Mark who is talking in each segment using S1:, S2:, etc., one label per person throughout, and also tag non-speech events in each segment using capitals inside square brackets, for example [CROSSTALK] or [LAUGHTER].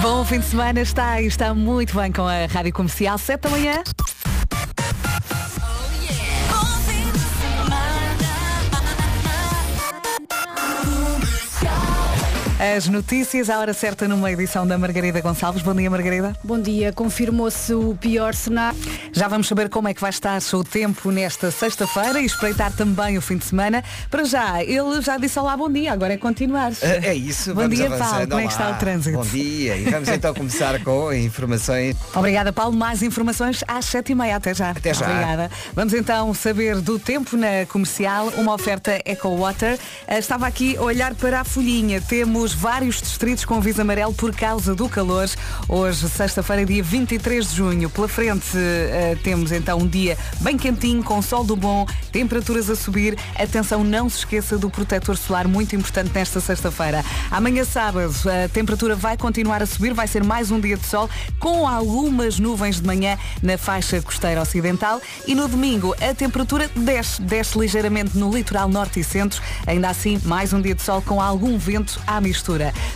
S1: Bom fim de semana está e está muito bem com a Rádio Comercial, 7 da manhã. As notícias à hora certa numa edição da Margarida Gonçalves. Bom dia, Margarida.
S2: Bom dia. Confirmou-se o pior cenário.
S1: Já vamos saber como é que vai estar o tempo nesta sexta-feira e espreitar também o fim de semana. Para já, ele já disse olá, bom dia, agora é continuar.
S3: É, é isso.
S1: Bom
S3: vamos
S1: dia,
S3: avançando.
S1: Paulo. Como é que está o trânsito?
S3: Bom dia. E vamos então começar com informações.
S1: Obrigada, Paulo. Mais informações às sete e meia. Até já.
S3: Até já.
S1: Obrigada. Vamos então saber do tempo na comercial, uma oferta Eco Water. Eh, Estava aqui a olhar para a folhinha. Temos vários distritos com aviso amarelo por causa do calor. Hoje, sexta-feira, dia 23 de junho. Pela frente eh, temos então um dia bem quentinho, com sol do bom, temperaturas a subir. Atenção, não se esqueça do protetor solar, muito importante nesta sexta-feira. Amanhã, sábado, a temperatura vai continuar a subir, vai ser mais um dia de sol, com algumas nuvens de manhã na faixa costeira ocidental. E no domingo, a temperatura desce, desce ligeiramente no litoral norte e centro. Ainda assim, mais um dia de sol com algum vento à mistura.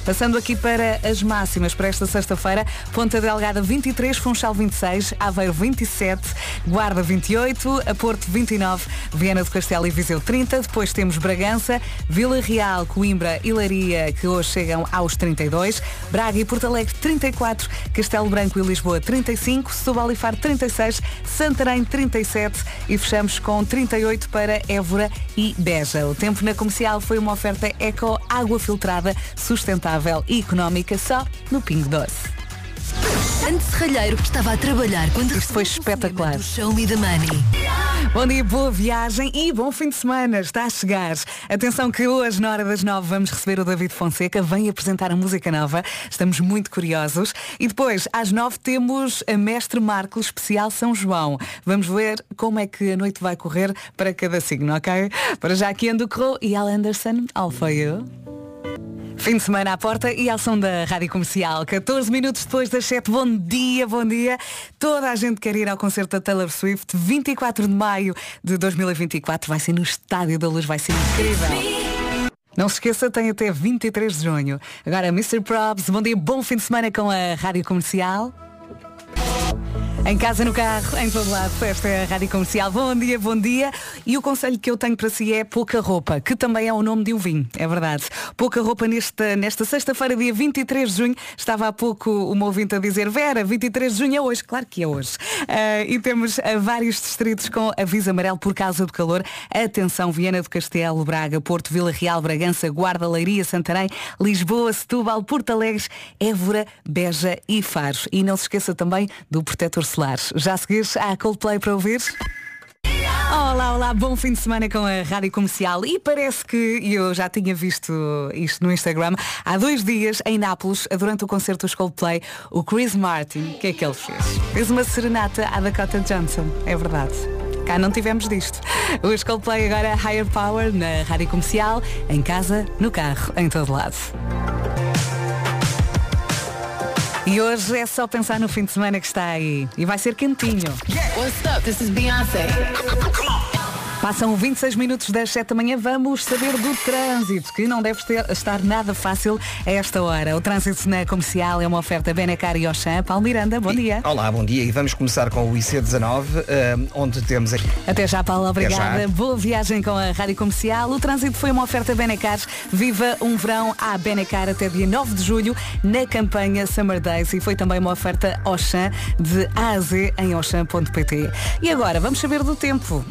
S1: Passando aqui para as máximas para esta sexta-feira, Ponta Delgada 23, Funchal 26, Aveiro 27, Guarda 28, a Porto 29, Viana do Castelo e Viseu 30, depois temos Bragança, Vila Real, Coimbra e Leiria, que hoje chegam aos 32, Braga e Porto Alegre 34, Castelo Branco e Lisboa 35, Setúbal e Faro 36, Santarém 37 e fechamos com 38 para Évora e Beja. O tempo na comercial foi uma oferta eco, água filtrada, sustentável e económica só no Pingo Doce.
S4: Ante Serralheiro estava a trabalhar quando
S1: Isto foi espetacular.
S4: Show Me the Money.
S1: Bom dia, boa viagem e bom fim de semana. Está a chegar. Atenção que hoje, na hora das nove, vamos receber o David Fonseca. Vem apresentar a música nova. Estamos muito curiosos. E depois, às nove, temos a Mestre Marco especial São João. Vamos ver como é que a noite vai correr para cada signo, ok? Para já aqui Ando Crow e Al Anderson, All For You. Fim de semana à porta e ao som da Rádio Comercial. 14 minutos depois das 7. Bom dia, bom dia. Toda a gente quer ir ao concerto da Taylor Swift. 24 de maio de 2024. Vai ser no Estádio da Luz. Vai ser incrível. Não se esqueça, tem até 23 de junho. Agora, Mr. Probs, bom dia, bom fim de semana com a Rádio Comercial. Em casa, no carro, em todo lado, esta é a Rádio Comercial. Bom dia, bom dia. E o conselho que eu tenho para si é pouca roupa, que também é o nome de um vinho, é verdade. Pouca roupa nesta, nesta sexta-feira, dia 23 de junho. Estava há pouco uma ouvinte a dizer, Vera, 23 de junho é hoje. Claro que é hoje. Ah, e temos ah, vários distritos com aviso amarelo por causa do calor. Atenção, Viana do Castelo, Braga, Porto, Vila Real, Bragança, Guarda, Leiria, Santarém, Lisboa, Setúbal, Porto Alegre, Évora, Beja e Faro. E não se esqueça também do protetor solar. Já a seguir, há Coldplay para ouvir? Olá, olá, bom fim de semana com a Rádio Comercial e parece que eu já tinha visto isto no Instagram há dois dias em Nápoles, durante o concerto dos Coldplay, o Chris Martin, o que é que ele fez? Fez uma serenata à Dakota Johnson, é verdade. Cá não tivemos disto. Os Coldplay agora Higher Power na Rádio Comercial, em casa, no carro, em todo lado. E hoje é só pensar no fim de semana que está aí. E vai ser quentinho.
S4: What's up? This is Beyoncé.
S1: Passam 26 minutos das 7 da manhã, vamos saber do trânsito, que não deve ter- estar nada fácil a esta hora. O trânsito na comercial é uma oferta Benecar e Auchan. Paulo Miranda, bom dia.
S3: Olá, bom dia. E vamos começar com o IC19, eh, onde temos aqui.
S1: Até já, Paulo, obrigada.
S3: já.
S1: Boa viagem com a Rádio Comercial. O trânsito foi uma oferta Benecar. Viva um verão à Benecar até dia 9 de julho na campanha Summer Days e foi também uma oferta Auchan de A a Z em Auchan.pt. E agora, vamos saber do tempo.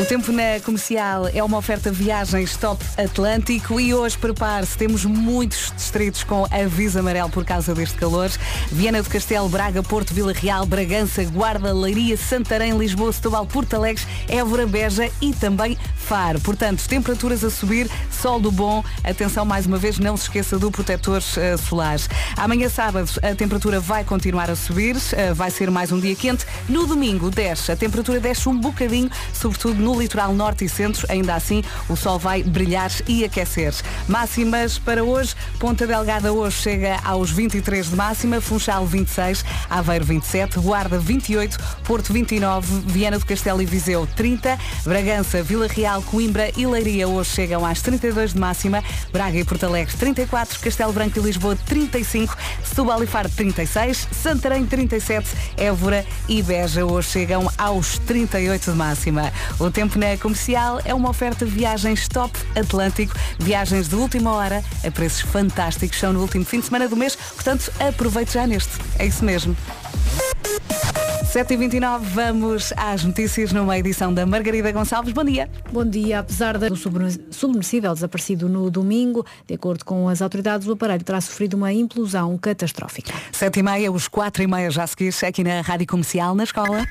S1: O tempo na comercial é uma oferta viagens top Atlântico e hoje prepare-se, temos muitos distritos com aviso amarelo por causa deste calor. Viana do Castelo, Braga, Porto, Vila Real, Bragança, Guarda, Leiria, Santarém, Lisboa, Setúbal, Porto Alegre, Évora, Beja e também Faro. Portanto, temperaturas a subir, sol do bom. Atenção mais uma vez, não se esqueça do protetor eh, solar. Amanhã sábado a temperatura vai continuar a subir, eh, vai ser mais um dia quente. No domingo desce, a temperatura desce um bocadinho, sobretudo no litoral norte e centro, ainda assim, o sol vai brilhar e aquecer. Máximas para hoje, Ponta Delgada hoje chega aos 23 de máxima, Funchal 26, Aveiro 27, Guarda 28, Porto 29, Viana do Castelo e Viseu 30, Bragança, Vila Real, Coimbra e Leiria hoje chegam às 32 de máxima, Braga e Porto Alegre 34, Castelo Branco e Lisboa 35, Setúbal e Faro 36, Santarém 37, Évora e Beja hoje chegam aos 38 de máxima. O tempo na comercial é uma oferta de viagens top Atlântico, viagens de última hora a preços fantásticos, são no último fim de semana do mês, portanto aproveite já neste. É isso mesmo. 7h29, vamos às notícias numa edição da Margarida Gonçalves. Bom dia.
S2: Bom dia. Apesar do submersível desaparecido no domingo, de acordo com as autoridades, o aparelho terá sofrido uma implosão catastrófica.
S1: 7h30, os 4h30 já seguires aqui na Rádio Comercial, na escola.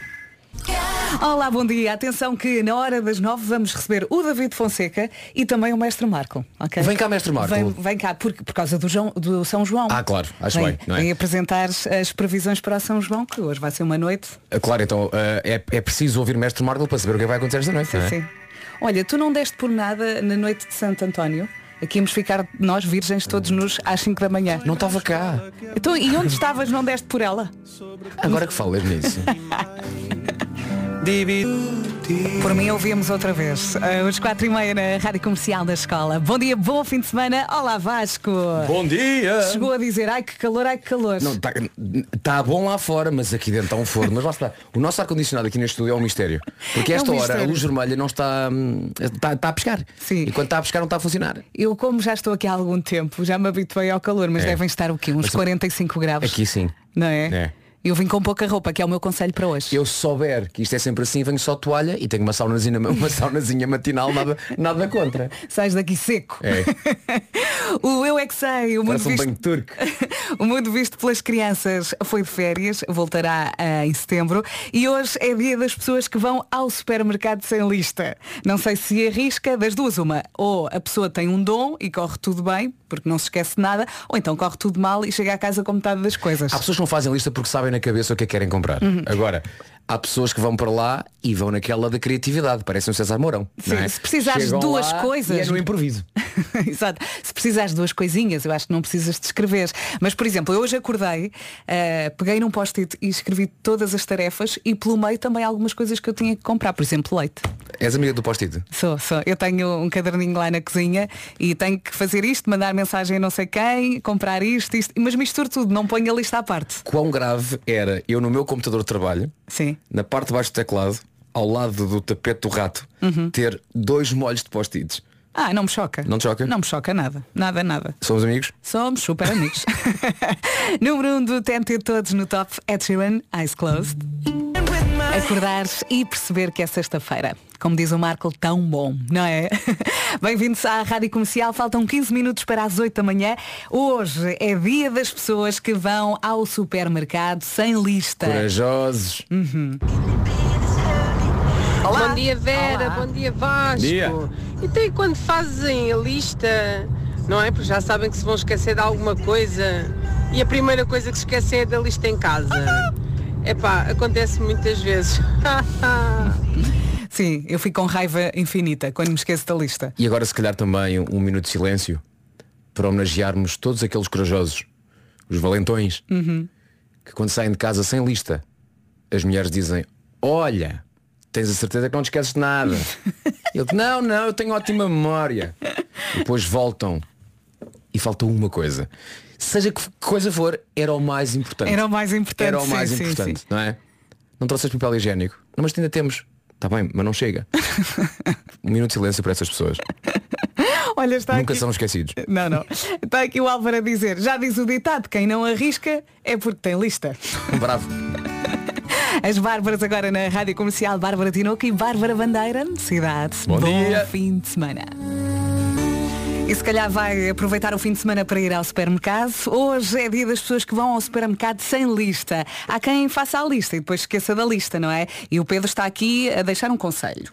S1: Olá, bom dia. Atenção que na hora das nove vamos receber o David Fonseca e também o Mestre Marco.
S5: Vem cá, Mestre Marco.
S1: Vem, vem cá, por, por causa do, João, do São João.
S5: Ah, claro, acho
S1: vem,
S5: bem. Não é?
S1: Vem apresentar as previsões para São João, que hoje vai ser uma noite.
S5: Ah, Claro, então ah, é, é preciso ouvir Mestre Marco para saber o que vai acontecer esta noite.
S1: Sim,
S5: não é?
S1: sim. Olha, tu não deste por nada na noite de Santo António? Aqui íamos ficar nós virgens todos nos às 5 da manhã.
S5: Não estava cá.
S1: Então, e onde estavas não deste por ela?
S5: Agora que falas nisso. [LAUGHS]
S1: Por mim ouvimos outra vez. Uh, os 4 e meia na Rádio Comercial da Escola. Bom dia, bom fim de semana. Olá Vasco.
S5: Bom dia!
S1: Chegou a dizer, ai que calor, ai que calor.
S5: Não, está tá bom lá fora, mas aqui dentro está um forno. Mas lá está. O nosso ar-condicionado aqui neste estúdio é um mistério. Porque
S1: É um
S5: esta hora
S1: mistério.
S5: a luz vermelha não está, hum, está, está a pescar.
S1: Sim.
S5: E quando está a pescar não está a funcionar.
S1: Eu como já estou aqui há algum tempo, já me habituei ao calor, mas
S5: É.
S1: devem estar o quê? Uns
S5: Mas-
S1: 45 graus.
S5: Aqui sim.
S1: Não é?
S5: É.
S1: Eu vim com pouca roupa, que é o meu conselho para hoje.
S5: Eu souber que isto é sempre assim, venho só toalha e tenho uma saunazinha, [LAUGHS] uma saunazinha matinal, nada, nada contra.
S1: Sais daqui seco.
S5: É. [LAUGHS]
S1: o Eu É Que Sei, o mundo,
S5: um
S1: visto,
S5: banho turco. [LAUGHS]
S1: o mundo visto pelas crianças foi de férias, voltará ah, em setembro e hoje é dia das pessoas que vão ao supermercado sem lista. Não sei se arrisca das duas uma. Ou a pessoa tem um dom e corre tudo bem, porque não se esquece de nada, ou então corre tudo mal e chega à casa com metade das coisas.
S5: Há pessoas que não fazem lista porque sabem na cabeça o que é que querem comprar.
S1: Uhum.
S5: Agora, há pessoas que vão para lá e vão naquela da criatividade. Parece um César Mourão.
S1: Sim,
S5: é?
S1: se precisares de duas coisas-
S5: E é no improviso. [LAUGHS]
S1: Exato. Se precisares de duas coisinhas, eu acho que não precisas de escrever. Mas, por exemplo, eu hoje acordei, eh, peguei num post-it e escrevi todas as tarefas e pelo meio também algumas coisas que eu tinha que comprar. Por exemplo, leite.
S5: És amiga do post-it?
S1: Sou, sou. Eu tenho um caderninho lá na cozinha e tenho que fazer isto, mandar mensagem a não sei quem, comprar isto, isto, mas misturo tudo, não ponho a lista à parte.
S5: Quão grave era eu no meu computador de trabalho,
S1: Sim.
S5: Na parte de baixo do teclado, ao lado do tapete do rato,
S1: Uhum.
S5: ter dois molhos de post-its.
S1: Ah, não me choca.
S5: Não te choca?
S1: Não me choca nada. Nada, nada.
S5: Somos amigos?
S1: Somos super amigos. [LAUGHS] Número 1 um do TNT Todos no Top, Ed Sheeran, Eyes Closed. Acordar e perceber que é sexta-feira. Como diz o Marco, tão bom, não é? [LAUGHS] Bem-vindos à Rádio Comercial. Faltam 15 minutos para as 8 da manhã. Hoje é dia das pessoas que vão ao supermercado sem lista.
S5: Corajosos.
S6: Bom dia Vera,
S1: Olá.
S6: bom dia Vasco.
S5: Dia.
S6: Então e quando fazem a lista, não é? Porque já sabem que se vão esquecer de alguma coisa e a primeira coisa que se esquecem é da lista em casa. Epá, acontece muitas vezes. [LAUGHS] [LAUGHS]
S1: Sim, eu fico com raiva infinita quando me esqueço da lista.
S5: E agora se calhar também um minuto de silêncio para homenagearmos todos aqueles corajosos, os valentões,
S1: Uhum.
S5: que quando saem de casa sem lista, as mulheres dizem, olha, tens a certeza que não te esqueces de nada. [LAUGHS] Ele não, não, eu tenho ótima memória. E depois voltam e falta uma coisa. Seja que coisa for, era o mais importante.
S1: Era o mais importante,
S5: Era o
S1: sim,
S5: mais
S1: sim,
S5: importante,
S1: sim.
S5: não é? Não trouxeste papel higiênico. Não, mas ainda temos. Está bem, mas não chega. [LAUGHS] um minuto de silêncio para essas pessoas.
S1: Olha, está
S5: Nunca
S1: aqui...
S5: são esquecidos.
S1: Não, não. Está aqui o Álvaro a dizer, já diz o ditado, quem não arrisca é porque tem lista. [LAUGHS]
S5: Bravo.
S1: As Bárbaras agora na Rádio Comercial Bárbara Tinoco e Bárbara Bandeira, cidade.
S5: Bom dia.
S1: fim de semana. E se calhar vai aproveitar o fim de semana para ir ao supermercado. Hoje é dia das pessoas que vão ao supermercado sem lista. Há quem faça a lista e depois esqueça da lista, não é? E o Pedro está aqui a deixar um conselho.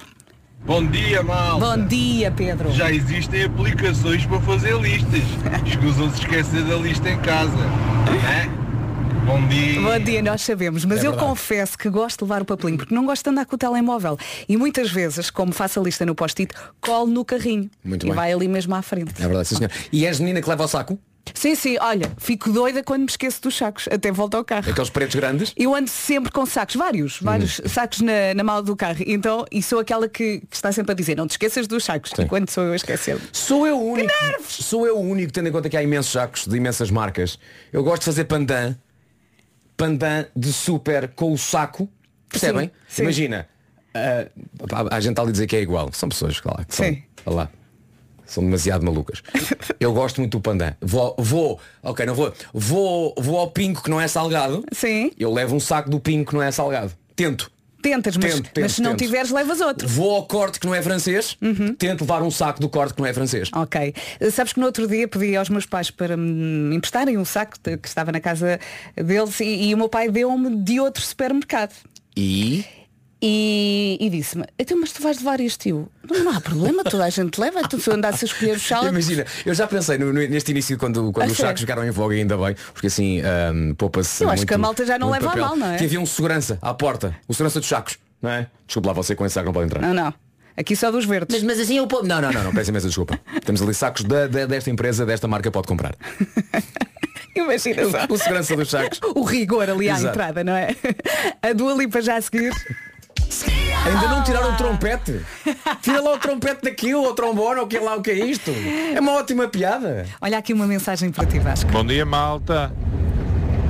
S7: Bom dia, malta.
S1: Bom dia, Pedro.
S7: Já existem aplicações para fazer listas. [LAUGHS] Escusam-se esquecer da lista em casa. né? Bom dia.
S1: Bom dia, nós sabemos, mas
S5: É
S1: eu
S5: verdade.
S1: confesso que gosto de levar o papelinho, porque não gosto de andar com o telemóvel. E muitas vezes, como faço a lista no post-it, colo no carrinho.
S5: Muito
S1: e
S5: bem.
S1: vai ali mesmo à frente.
S5: É verdade, sim, senhor. E és menina que leva o saco?
S1: Sim, sim, olha, fico doida quando me esqueço dos sacos, até volto ao carro.
S5: Aqueles pretos grandes?
S1: Eu ando sempre com sacos, vários, vários
S5: Uhum.
S1: sacos na, na mala do carro. Então, e sou aquela que, que está sempre a dizer, não te esqueças dos sacos,
S5: Sim.
S1: enquanto sou eu a esquecer.
S5: Sou eu o único. Sou eu o único, tendo em conta que há imensos sacos de imensas marcas. Eu gosto de fazer pandan. Pandan de super com o saco. Percebem?
S1: Sim, sim.
S5: Imagina. ah, a, a gente está ali a dizer que é igual. São pessoas claro, que são,
S1: Sim.
S5: olha lá, são demasiado malucas. [LAUGHS] Eu gosto muito do pandan. Vou, vou, ok, não vou. Vou, vou ao pinco que não é salgado.
S1: Sim.
S5: Eu levo um saco do pinco que não é salgado. Tento.
S1: Tentas, mas,
S5: Tento, tento,
S1: mas se não
S5: tento.
S1: tiveres, levas outro.
S5: Vou ao corte que não é francês.
S1: Uhum.
S5: Tento levar um saco do corte que não é francês.
S1: Ok. Sabes que no outro dia pedi aos meus pais para me emprestarem um saco que estava na casa deles e, e o meu pai deu-me de outro supermercado.
S5: E
S1: E, e disse-me, então mas tu vais levar este tio? Não, não há problema, toda a gente leva, tu se andasse a escolher os sacos.
S5: Imagina, eu já pensei no- no- neste início quando, quando
S1: A
S5: os
S1: sério?
S5: sacos ficaram em voga ainda bem, porque assim ahm, poupa-se.
S1: Eu acho
S5: muito-
S1: que a malta já não leva a
S5: papel.
S1: mal, não é?
S5: Que havia um segurança à porta, o segurança dos sacos, não é? Desculpa lá, você com esse saco não pode entrar.
S1: Não, não. Aqui só dos verdes.
S5: Mas, mas assim eu povo. Não, não, não, não, peço imensa desculpa. [LAUGHS] Temos ali sacos da- da- desta empresa, desta marca pode comprar.
S1: Imagina só.
S5: O segurança dos sacos.
S1: O rigor ali à
S5: Exato.
S1: entrada, não é? A Dua Lipa já a seguir.
S5: Ainda não tiraram o trompete. Tira lá o trompete daquilo, ou o trombone, ou o que lá o que é isto. É uma ótima piada.
S1: Olha aqui uma mensagem para ti, Vasco.
S7: Bom dia, malta.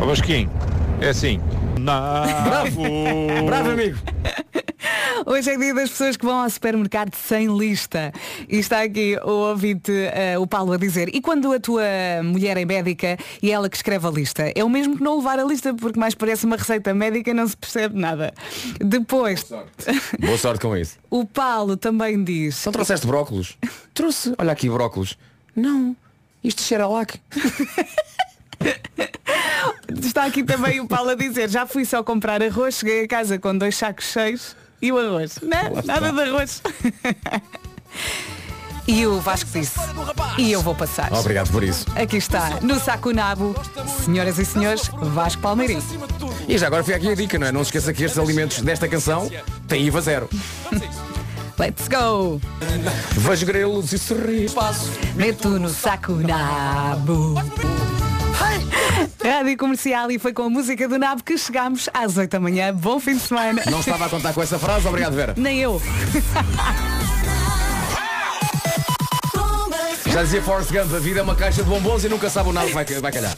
S7: Ó Vasquinho, é assim. Bravo!
S5: Bravo, amigo.
S1: Hoje é dia das pessoas que vão ao supermercado sem lista. E está aqui o ouvinte, eh, o Paulo, a dizer, e quando a tua mulher é médica e é ela que escreve a lista? É o mesmo que não levar a lista, porque mais parece uma receita médica e não se percebe nada. Depois,
S5: Boa sorte com isso. [LAUGHS]
S1: o Paulo também diz,
S5: Só trouxeste brócolos? Trouxe. Olha aqui brócolos. Não. Isto cheira a lac. [LAUGHS]
S1: está aqui também o Paulo a dizer, já fui só comprar arroz, cheguei a casa com dois sacos cheios e o arroz. Não, nada de arroz. [LAUGHS] e o Vasco disse, e eu vou passar.
S5: Obrigado por isso.
S1: Aqui está, no Saco Nabo, senhoras e senhores, Vasco Palmeirim.
S5: E já agora foi aqui a dica, não é? Não se esqueça que estes alimentos desta canção têm IVA zero. [LAUGHS]
S1: Let's go!
S5: Vejo grelos e sorri. Passo.
S1: Meto no Saco Nabo. Rádio Comercial e foi com a música do Nabo que chegámos às 8 da manhã. Bom fim de semana.
S5: Não estava a contar com essa frase. Obrigado, Vera.
S1: Nem eu.
S5: Já dizia Forrest Gump, a vida é uma caixa de bombons e nunca sabe o nada que vai, vai calhar.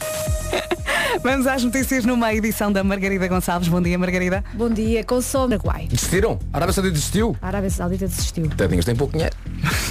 S1: Vamos às notícias numa edição da Margarida Gonçalves. Bom dia, Margarida.
S2: Bom dia, com no Paraguai.
S5: Desistiram? A Arábia Saudita desistiu?
S2: A Arábia Saudita desistiu.
S5: Tadinhos, tem pouco dinheiro.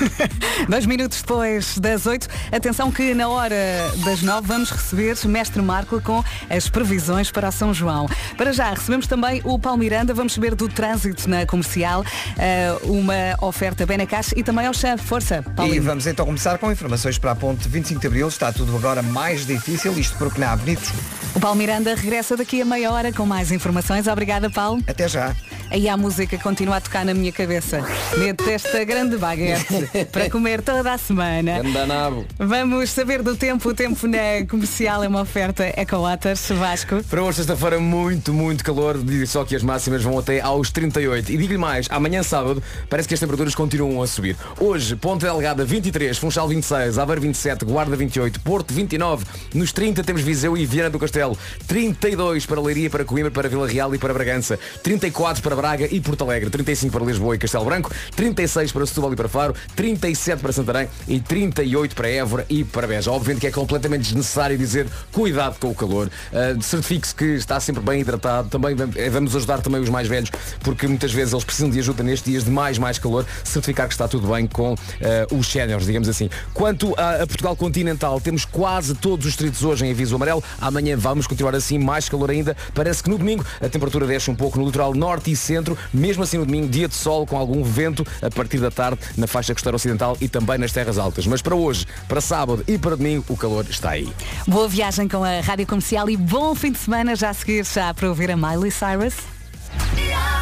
S5: [LAUGHS]
S1: Dois minutos depois das 8. Atenção que na hora das 9 vamos receber Mestre Marco com as previsões para São João. Para já, recebemos também o Paulo Miranda. Vamos saber do trânsito na comercial, eh, uma oferta Benacash e também ao chá. Força,
S3: E
S1: Paulinho.
S3: vamos então começar com informações para a ponte 25 de Abril. Está tudo agora mais difícil, isto porque não há bonitos.
S1: O Paulo Miranda regressa daqui a meia hora com mais informações. Obrigada, Paulo.
S3: Até já.
S1: Aí a música continua a tocar na minha cabeça. Meto esta grande baguete para comer toda a semana.
S5: Andanabo.
S1: Vamos saber do tempo. O tempo na comercial é uma oferta Ecowaters Vasco.
S5: Para hoje, sexta-feira, muito, muito calor. Digo só que as máximas vão até aos 38. E digo-lhe mais, amanhã sábado, parece que as temperaturas continuam a subir. Hoje, Ponta Delgada 23, Funchal 26, Aveiro 27, Guarda 28, Porto 29. Nos 30 temos Viseu e Viana do Castelo. 32 para Leiria, para Coimbra, para Vila Real e para Bragança. 34 para Braga e Porto Alegre. 35 para Lisboa e Castelo Branco. 36 para Setúbal e para Faro. 37 para Santarém e 38 para Évora e para Beja. Obviamente que é completamente desnecessário dizer cuidado com o calor. Uh, Certifique-se que está sempre bem hidratado. Também eh, vamos ajudar também os mais velhos, porque muitas vezes eles precisam de ajuda nestes dias de mais, mais calor. Certificar que está tudo bem com uh, os séniores, digamos assim. Quanto a, a Portugal continental, temos quase todos os distritos hoje em aviso amarelo. Amanhã vamos continuar assim, mais calor ainda. Parece que no domingo a temperatura desce um pouco no litoral norte e centro. Mesmo assim no domingo, dia de sol com algum vento a partir da tarde na faixa costeira ocidental e também nas terras altas. Mas para hoje, para sábado e para domingo, o calor está aí.
S1: Boa viagem com a Rádio Comercial e bom fim de semana. Já a seguir, já para ouvir a Miley Cyrus.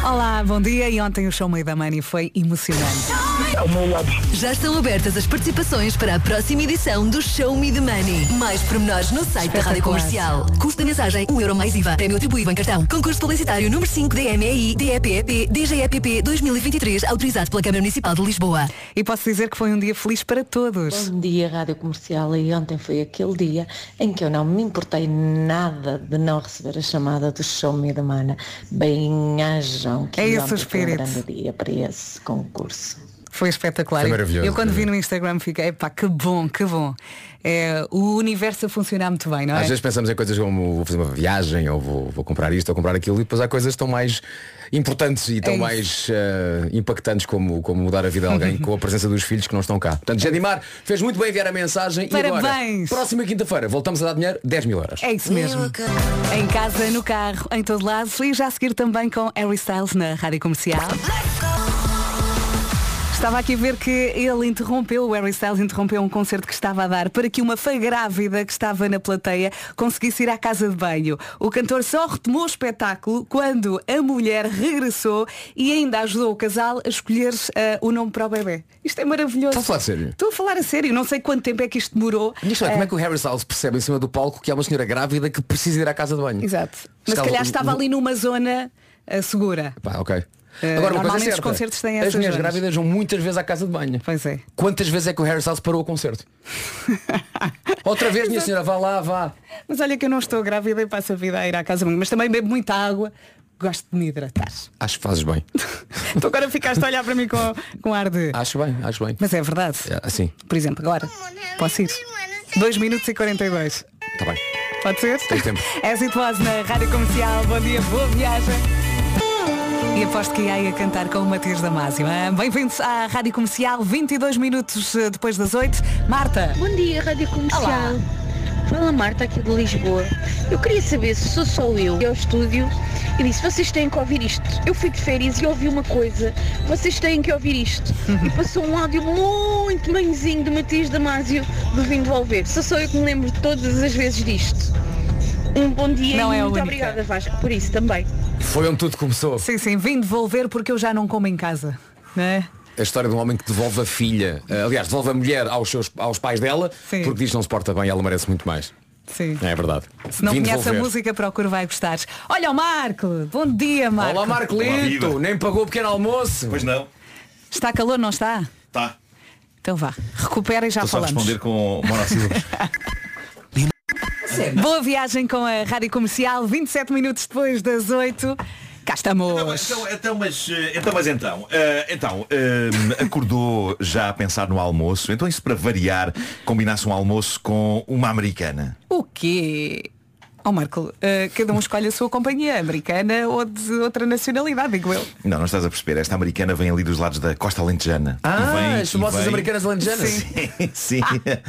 S1: Olá, bom dia. E ontem o show Meio da Money foi emocionante.
S4: Já estão abertas as participações para a próxima edição do Show Me the Money. Mais pormenores no site da Rádio Comercial. Custo da mensagem 1 euro mais IVA. Prémio atribuído em cartão. Concurso publicitário número 5 DMEI DEPEP DGEPP 2023 autorizado pela Câmara Municipal de Lisboa.
S1: E posso dizer que foi um dia feliz para todos.
S8: Bom dia, Rádio Comercial. E ontem foi aquele dia em que eu não me importei nada de não receber a chamada do Show Me the Money. Que
S1: É esse o
S8: ontem foi um
S1: espírito.
S8: grande dia para esse concurso.
S1: Foi espetacular.
S5: Foi maravilhoso,
S1: Eu quando vi no Instagram fiquei, epá, que bom, que bom. É, o universo a funcionar muito bem, não é?
S5: Às vezes pensamos em coisas como vou fazer uma viagem ou vou, vou comprar isto ou comprar aquilo e depois há coisas tão mais importantes e tão
S1: É
S5: mais eh, impactantes como, como mudar a vida de alguém [LAUGHS] com a presença dos filhos que não estão cá. Portanto, Jadimar fez muito bem enviar a mensagem e agora,
S1: Parabéns.
S5: próxima quinta-feira, voltamos a dar dinheiro, 10 mil euros.
S1: É isso mesmo. Em casa, no carro, em todo lado e já a seguir também com Harry Styles na Rádio Comercial. Estava aqui a ver que ele interrompeu, o Harry Styles interrompeu um concerto que estava a dar para que uma fã grávida que estava na plateia conseguisse ir à casa de banho. O cantor só retomou o espetáculo quando a mulher regressou e ainda ajudou o casal a escolher eh, o nome para o bebê. Isto é maravilhoso.
S5: Estás a falar a sério?
S1: Estou a falar a sério. Não sei quanto tempo é que isto demorou.
S5: Questão é como é que o Harry Styles percebe em cima do palco que há uma senhora grávida que precisa ir à casa de banho?
S1: Exato. Mas se calhar estava ali numa zona eh, segura.
S5: Pá, ok. Agora, uma coisa é
S1: normalmente os
S5: certa,
S1: concertos têm
S5: As
S1: essas
S5: mulheres
S1: zonas.
S5: grávidas vão muitas vezes à casa de banho.
S1: Pois é.
S5: Quantas vezes é que o Harry Styles parou o concerto? [LAUGHS] Outra vez, minha senhora, vá lá, vá.
S1: Mas olha que eu não estou grávida e passo a vida a ir à casa de banho. Mas também bebo muita água. Gosto de me hidratar.
S5: Acho que fazes bem. [LAUGHS]
S1: tu agora ficaste a olhar para mim com, com ar de.
S5: Acho bem, acho bem.
S1: Mas é verdade.
S5: É, Assim,
S1: Por exemplo, agora. Posso ir? 2 minutos e 42.
S5: está bem.
S1: Pode ser?
S5: Tens tempo.
S1: É Was na Rádio Comercial. Bom dia, boa viagem. E aposto que ia a cantar com o Matias Damasio. hein? Bem-vindos à Rádio Comercial, 22 minutos eh, depois das 8. Marta,
S9: Bom dia, Rádio Comercial.
S1: Olá.
S9: Fala Marta aqui de Lisboa. Eu queria saber se sou só eu ao estúdio e disse, vocês têm que ouvir isto. Eu fui de férias e ouvi uma coisa, vocês têm que ouvir isto. [LAUGHS] E passou um áudio muito manhozinho de Matias Damasio do Vim Devolver. Só sou eu que me lembro todas as vezes disto. Um bom dia
S1: Não
S9: e
S1: é a
S9: muito
S1: única.
S9: obrigada Vasco por isso também.
S5: Foi onde tudo começou.
S1: sim, sim, vim devolver porque eu já não como em casa. Não é?
S5: A história de um homem que devolve a filha, eh, aliás, devolve a mulher aos, seus, aos pais dela,
S1: Sim.
S5: porque diz que não se porta bem e ela merece muito mais.
S1: Sim.
S5: É verdade.
S1: Se não
S5: Vim
S1: conhece a
S5: devolver.
S1: música, procura vai gostar. Olha o Marco! Bom dia, Marco!
S5: Olá Marco
S10: Olá,
S5: Lito, nem pagou o pequeno almoço.
S10: Pois não.
S1: Está calor, não está?
S10: Tá.
S1: Então vá, recupera e já
S10: Estou só a
S1: falamos.
S10: responder com monossílabos. [LAUGHS]
S1: Boa viagem com a Rádio Comercial, 27 minutos depois das 8. Cá estamos.
S10: Então, então, mas, eh, então, mas então, eh, então eh, acordou já a pensar no almoço. Então isso para variar, combinasse um almoço com uma americana.
S1: O quê? Ó Marco, eh, cada um escolhe a sua companhia, americana ou de outra nacionalidade, digo eu.
S10: Não, não estás a perceber. Esta americana vem ali dos lados da costa alentejana.
S5: Ah,
S10: vem-
S5: as famosas
S10: vem-
S5: americanas alentejanas.
S10: Sim, [LAUGHS] sim.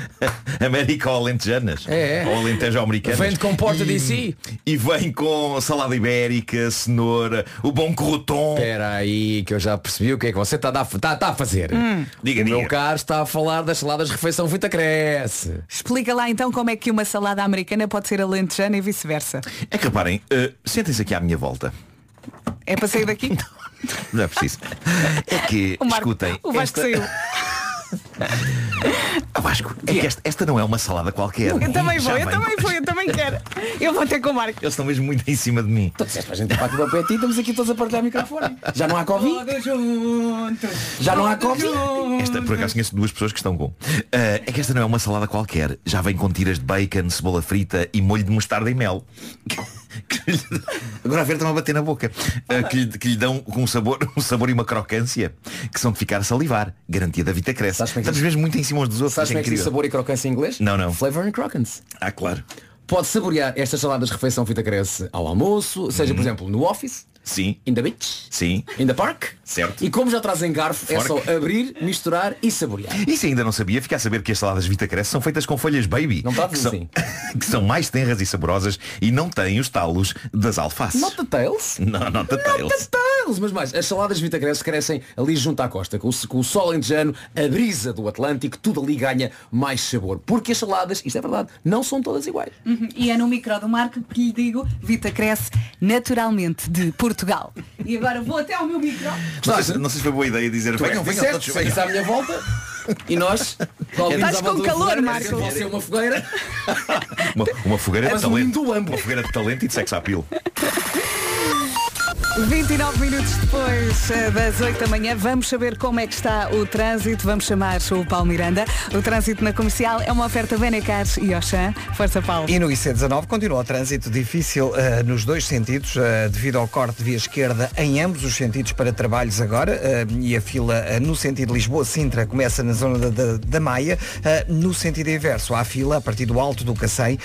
S10: [LAUGHS] América ou alentejanas.
S5: É, é.
S10: Ou alentejo americanas.
S5: Vem de comporta
S10: e,
S5: DC.
S10: E vem com salada ibérica, cenoura, o bom croton.
S5: Espera aí, que eu já percebi o que é que você está a, está- está a fazer.
S10: Diga,
S5: o meu
S10: diga.
S5: caro está a falar das saladas de refeição Vita Cresce.
S1: Explica lá então como é que uma salada americana pode ser alentejana e vice-versa.
S10: É que reparem, eh, sentem-se aqui à minha volta.
S1: É para sair daqui?
S10: Não é preciso. É que,
S1: O Marco,
S10: escutem.
S1: o Vasco
S10: esta...
S1: saiu. [LAUGHS]
S10: Ah, Vasco, é que esta, esta não é uma salada qualquer.
S1: Eu também vou, eu também vou, eu também quero. Eu vou ter com o Marco.
S10: Eles estão mesmo muito em cima de mim.
S5: Tu disseste para a gente para aqui para e estamos aqui todos a partilhar o microfone. Já não há Covid? Já não há Covid?
S10: Esta, por acaso conheço duas pessoas que estão com. Ah, é que esta não é uma salada qualquer. Já vem com tiras de bacon, cebola frita e molho de mostarda e mel. [LAUGHS] Agora a ver estão a bater na boca. Ah, que, lhe, que lhe dão um sabor, [LAUGHS] um sabor e uma crocância que são de ficar a salivar. Garantia da Vita Cresce.
S5: Como é que
S10: Estamos mesmo muito em cima uns dos outros.
S5: Sabes
S10: é
S5: como é que sabor e crocância em inglês?
S10: Não, não.
S5: Flavor and crocance.
S10: Ah, claro.
S5: Pode saborear estas saladas de refeição Vita Cresce ao almoço, seja, por exemplo, no office,
S10: Sim,
S5: in the beach,
S10: sim.
S5: in the park.
S10: Certo.
S5: E como já trazem garfo, é
S10: Fork.
S5: só abrir, misturar e saborear.
S10: E se ainda não sabia, fica a saber que as saladas Vita Cresce são feitas com folhas baby.
S5: Não está a
S10: que,
S5: dizer
S10: são,
S5: assim. [LAUGHS]
S10: que são mais tenras e saborosas e não têm os talos das alfaces.
S5: Not the tails.
S10: Não, not the tails.
S5: Marcos, mas mais, as saladas Vitacresce crescem ali junto à costa, com o, com o sol lentejano, a brisa do Atlântico, tudo ali ganha mais sabor. Porque as saladas, isto é verdade, não são todas iguais.
S1: Uhum. E é no micro do Marco que lhe digo, Vita cresce naturalmente de Portugal. E agora vou até ao meu micro.
S10: Não sei, se- não sei se foi boa ideia dizer
S5: Tu é
S10: venham,
S5: que
S10: venham todos,
S5: isso à minha volta e nós
S1: Estás com calor, Marco.
S5: Pode ser uma fogueira.
S10: Uma, uma fogueira de
S5: um
S10: talento. Uma fogueira de talento e de sexo appeal.
S1: 29 minutos depois eh, das 8 da manhã, vamos saber como é que está o trânsito. Vamos chamar o Paulo Miranda. O trânsito na comercial é uma oferta Benecar e Oxã. Força, Paulo.
S3: E no IC19 continua o trânsito difícil eh, nos dois sentidos, eh, devido ao corte de via esquerda em ambos os sentidos para trabalhos agora, eh, e a fila no sentido Lisboa-Sintra começa na zona da, da, da Maia, no sentido inverso, há fila a partir do Alto do Cacém,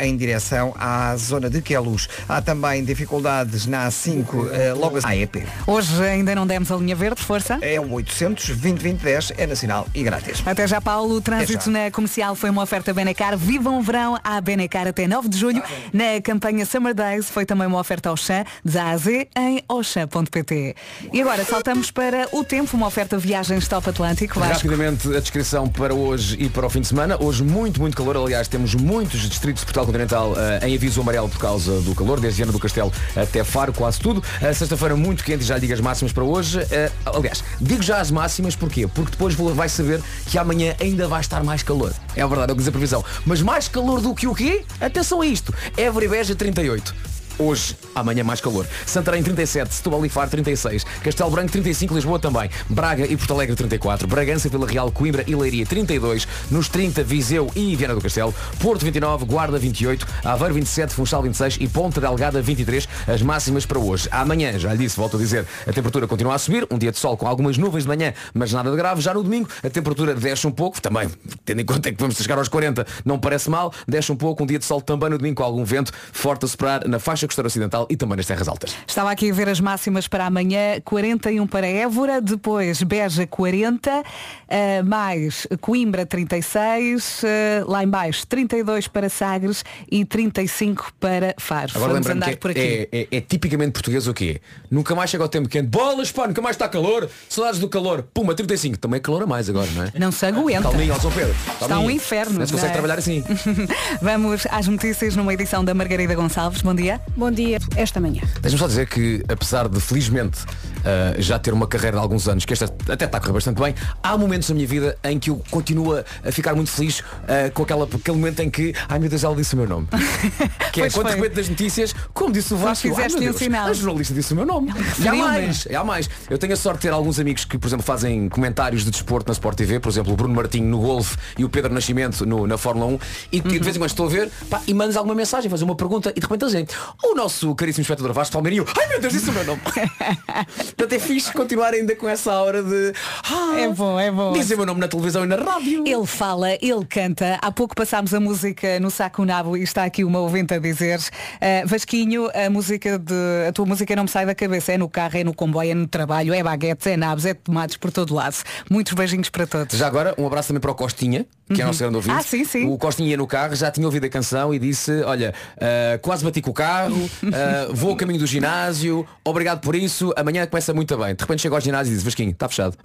S3: em direção à zona de Queluz. Há também dificuldades na A5, eh, logo a AEP.
S1: Hoje ainda não demos a linha verde, força.
S3: É o 800 2010 é nacional e grátis.
S1: Até já, Paulo. O trânsito na comercial foi uma oferta Benecar. Vivam o verão à Benecar até 9 de julho. Na campanha Summer Days foi também uma oferta ao Chã, de A a Z, em oxã.pt. E agora saltamos para o tempo, uma oferta viagens Top Atlântico. Vasco.
S5: Rapidamente a descrição para hoje e para o fim de semana. Hoje muito, muito calor. Aliás, temos muitos distritos de Portugal Continental eh, em aviso amarelo por causa do calor, desde Viana do Castelo até Faro, quase tudo. Sexta-feira muito quente já digo as máximas para hoje. Eh, aliás, digo já as máximas porquê? Porque depois vai saber que amanhã ainda vai estar mais calor. É verdade, é o que diz a previsão. Mas mais calor do que o quê? Atenção a isto. Évora e Beja 38. Hoje, amanhã mais calor. Santarém 37, Setúbal e Faro 36, Castelo Branco 35, Lisboa também, Braga e Porto Alegre 34, Bragança, Vila Real, Coimbra e Leiria 32, nos 30 Viseu e Viana do Castelo, Porto 29, Guarda 28, Aveiro 27, Funchal 26 e Ponta Delgada 23, as máximas para hoje. Amanhã, já lhe disse, volto a dizer, a temperatura continua a subir, um dia de sol com algumas nuvens de manhã, mas nada de grave. Já no domingo, a temperatura desce um pouco, também, tendo em conta que vamos chegar aos 40, não parece mal, desce um pouco, um dia de sol também no domingo com algum vento, forte a soprar na faixa costeira ocidental e também nas terras altas.
S1: Estava aqui a ver as máximas para amanhã, 41 para Évora, depois Beja 40, eh, mais Coimbra 36, eh, lá em baixo 32 para Sagres e 35 para Faro.
S5: Agora
S1: Vamos andar
S5: que
S1: por aqui.
S5: é, é- é tipicamente português o quê? Nunca mais chega ao tempo quente. Bolas, pá, nunca mais está calor. Saudades do calor. Puma, 35. Também é calor a mais agora, não é?
S1: Não se aguenta.
S5: Calminho, São Pedro.
S1: Está
S5: Calminho.
S1: um inferno.
S5: Não se
S1: não
S5: consegue
S1: é?
S5: trabalhar assim. [LAUGHS]
S1: Vamos às notícias numa edição da Margarida Gonçalves. Bom dia.
S2: Bom dia, esta manhã.
S5: Deixa-me só dizer que, apesar de felizmente ah, já ter uma carreira de alguns anos, que esta até está a correr bastante bem, há momentos na minha vida em que eu continuo a ficar muito feliz ah, com aquela, aquele momento em que, ai meu Deus, ela disse o meu nome. [LAUGHS] que é
S1: Pois
S5: quando repente das notícias, como disse o Vasco, ai, meu
S1: um
S5: Deus,
S1: sinal.
S5: a jornalista disse o meu nome. E há mais, e há mais. Eu tenho a sorte de ter alguns amigos que, por exemplo, fazem comentários de desporto na Sport TV, por exemplo, o Bruno Martinho no golfe e o Pedro Nascimento no- na Fórmula 1, e que de vez em quando estou a ver, pá, e mandas alguma mensagem, fazer uma pergunta, e de repente eles dizem, o nosso caríssimo espectador Vasco Palmeirinho, ai meu Deus, disse o meu nome. [LAUGHS] Portanto é fixe continuar ainda com essa hora de ah,
S1: É bom, é bom.
S5: dizer o meu nome na televisão e na rádio.
S1: Ele fala, ele canta. Há pouco passámos a música no Saco Nabo e está aqui uma ouvinte a dizer eh, Vasquinho, a música de. A tua música não me sai da cabeça. É no carro, é no comboio, é no trabalho, é baguetes, é nabos, é tomates por todo lado. Muitos beijinhos para todos.
S5: Já agora, um abraço também para o Costinha, que é
S1: Uhum.
S5: nosso grande ouvinte.
S1: Ah, sim, sim.
S5: O Costinha ia no carro, já tinha ouvido a canção e disse, olha, ah, quase bati com o carro, ah, vou a caminho do ginásio, obrigado por isso, amanhã começa muito bem. De repente chega ao ginásio e diz, Vasquinho, está fechado.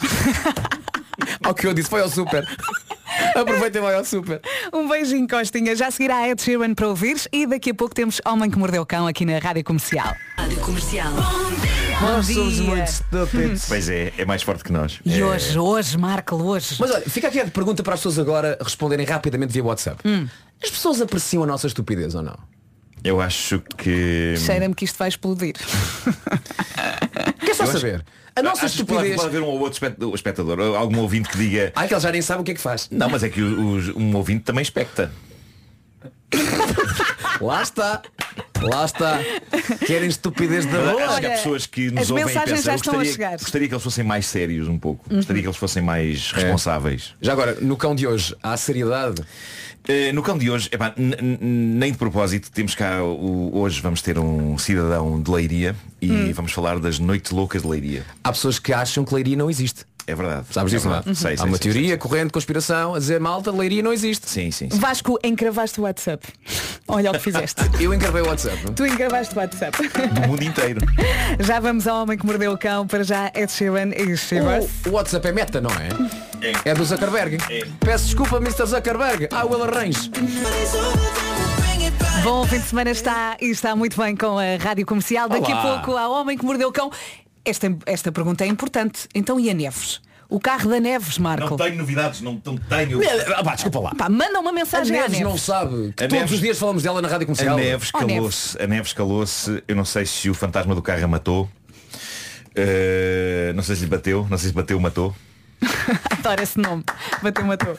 S5: [LAUGHS] ao que eu disse, foi ao super. [LAUGHS] Aproveita e vai ao super.
S1: Um beijinho, Costinha. Já seguirá a Ed Sheeran para ouvires e daqui a pouco temos Homem que Mordeu o Cão aqui na Rádio Comercial.
S4: Rádio Comercial.
S1: Bom
S5: somos
S1: dia.
S5: muito estúpidos.
S10: Pois é, é mais forte que nós.
S1: E
S10: É-
S1: hoje, hoje, Marco, hoje.
S5: Mas olha, fica aqui a pergunta para as pessoas agora responderem rapidamente via WhatsApp.
S1: Hum.
S5: As pessoas apreciam a nossa estupidez ou não?
S10: Eu acho que.
S1: Cheira-me que isto vai explodir. [LAUGHS]
S5: Quer só
S10: Eu acho-
S5: saber? A nossa
S10: Acho que pode,
S5: estupidez.
S10: pode haver um ou outro espect- espectador, ou algum ouvinte que diga.
S5: Ah, que ele já nem sabe o que é que faz.
S10: Não, mas é que os- um ouvinte também expecta. [LAUGHS]
S5: Lá está. Lá está. Querem estupidez da boa.
S10: acho que há pessoas que nos
S1: as
S10: ouvem e
S1: mensagens
S10: pensam,
S1: já
S10: eu
S1: estão a
S10: gostaria,
S1: chegar."
S10: gostaria que eles fossem mais sérios um pouco. Gostaria que eles fossem mais responsáveis.
S5: Já agora, no cão de hoje, há seriedade.
S10: Eh, no cão de hoje, epá, nem de propósito, temos cá o- hoje vamos ter um cidadão de Leiria e
S1: Hum.
S10: vamos falar das noites loucas de Leiria.
S5: Há pessoas que acham que Leiria não existe.
S10: É verdade.
S5: Sabes disso,
S10: é
S5: não é?
S10: verdade. Sei,
S5: Há
S10: sei,
S5: uma
S10: sei,
S5: teoria corrente, conspiração, a dizer malta, leiria não existe.
S10: Sim, sim. sim.
S1: Vasco, encravaste o WhatsApp. Olha o que fizeste. [LAUGHS]
S5: Eu encravei o WhatsApp.
S1: tu encravaste o WhatsApp.
S10: Do mundo inteiro. [LAUGHS]
S1: Já vamos ao Homem que Mordeu o Cão para já Ed Sheeran e Shivers.
S5: O, o WhatsApp é meta, não é? É do Zuckerberg. Peço desculpa, Mr. Zuckerberg. I will arrange.
S1: Bom fim de semana está e está muito bem com a Rádio Comercial. Daqui a
S5: Olá.
S1: pouco, ao Homem que Mordeu o Cão. Esta, esta pergunta é importante. Então e a Neves? O carro da Neves, Marco?
S10: Não tenho novidades, não, não tenho.
S5: Ah, pá, desculpa lá.
S1: Pá, manda uma
S5: A
S1: mensagem à
S5: Neves
S1: Neves.
S5: não sabe que
S10: A
S5: todos
S10: Neves-
S5: os dias falamos dela na rádio
S10: A
S5: comercial.
S10: Neves
S1: Oh,
S10: calou-se. A Neves calou-se. Eu não sei se o fantasma do carro a matou. Uh, não sei se lhe bateu. Não sei se bateu ou matou. [LAUGHS]
S1: Adoro esse nome. Bateu uma torre.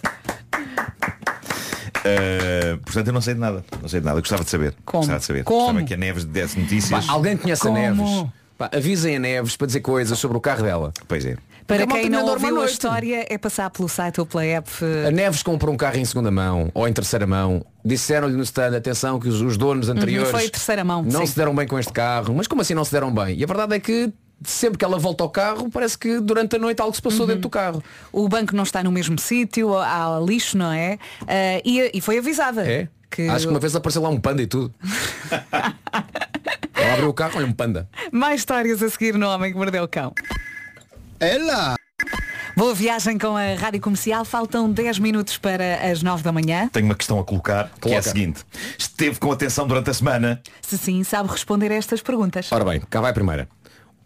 S10: Uh, portanto, eu não sei de nada. Não sei de nada. Eu gostava de saber.
S1: Como?
S10: Gostava de saber.
S1: Como?
S10: Gostava que a Neves desse notícias.
S5: Pá, alguém conhece
S1: Como?
S5: a Neves? Pá, avisem a Neves para dizer coisas sobre o carro dela.
S10: Pois é.
S1: Para
S5: Porque
S1: quem
S5: não
S1: ouviu a história, é passar pelo site ou pela app.
S5: A Neves comprou um carro em segunda mão ou em terceira mão. Disseram-lhe no stand, atenção, que os, os donos anteriores
S1: Uhum, foi terceira mão,
S5: não
S1: sim.
S5: se deram bem com este carro. Mas como assim não se deram bem? E a verdade é que sempre que ela volta ao carro, parece que durante a noite algo se passou dentro do carro.
S1: O banco não está no mesmo sítio, há lixo, não é? Ah, e, e foi avisada.
S5: É?
S1: Que
S5: Acho que uma vez apareceu lá um panda e tudo. [LAUGHS] abriu o carro, olha um panda.
S1: Mais histórias a seguir no Homem que Mordeu o Cão.
S11: Ela!
S1: Boa viagem com a Rádio Comercial. Faltam 10 minutos para as 9 da manhã.
S10: Tenho uma questão a colocar, que é a
S5: Coloca.
S10: seguinte. Esteve com atenção durante a semana.
S1: Se sim, sabe responder a estas perguntas.
S5: Ora bem, cá vai a primeira.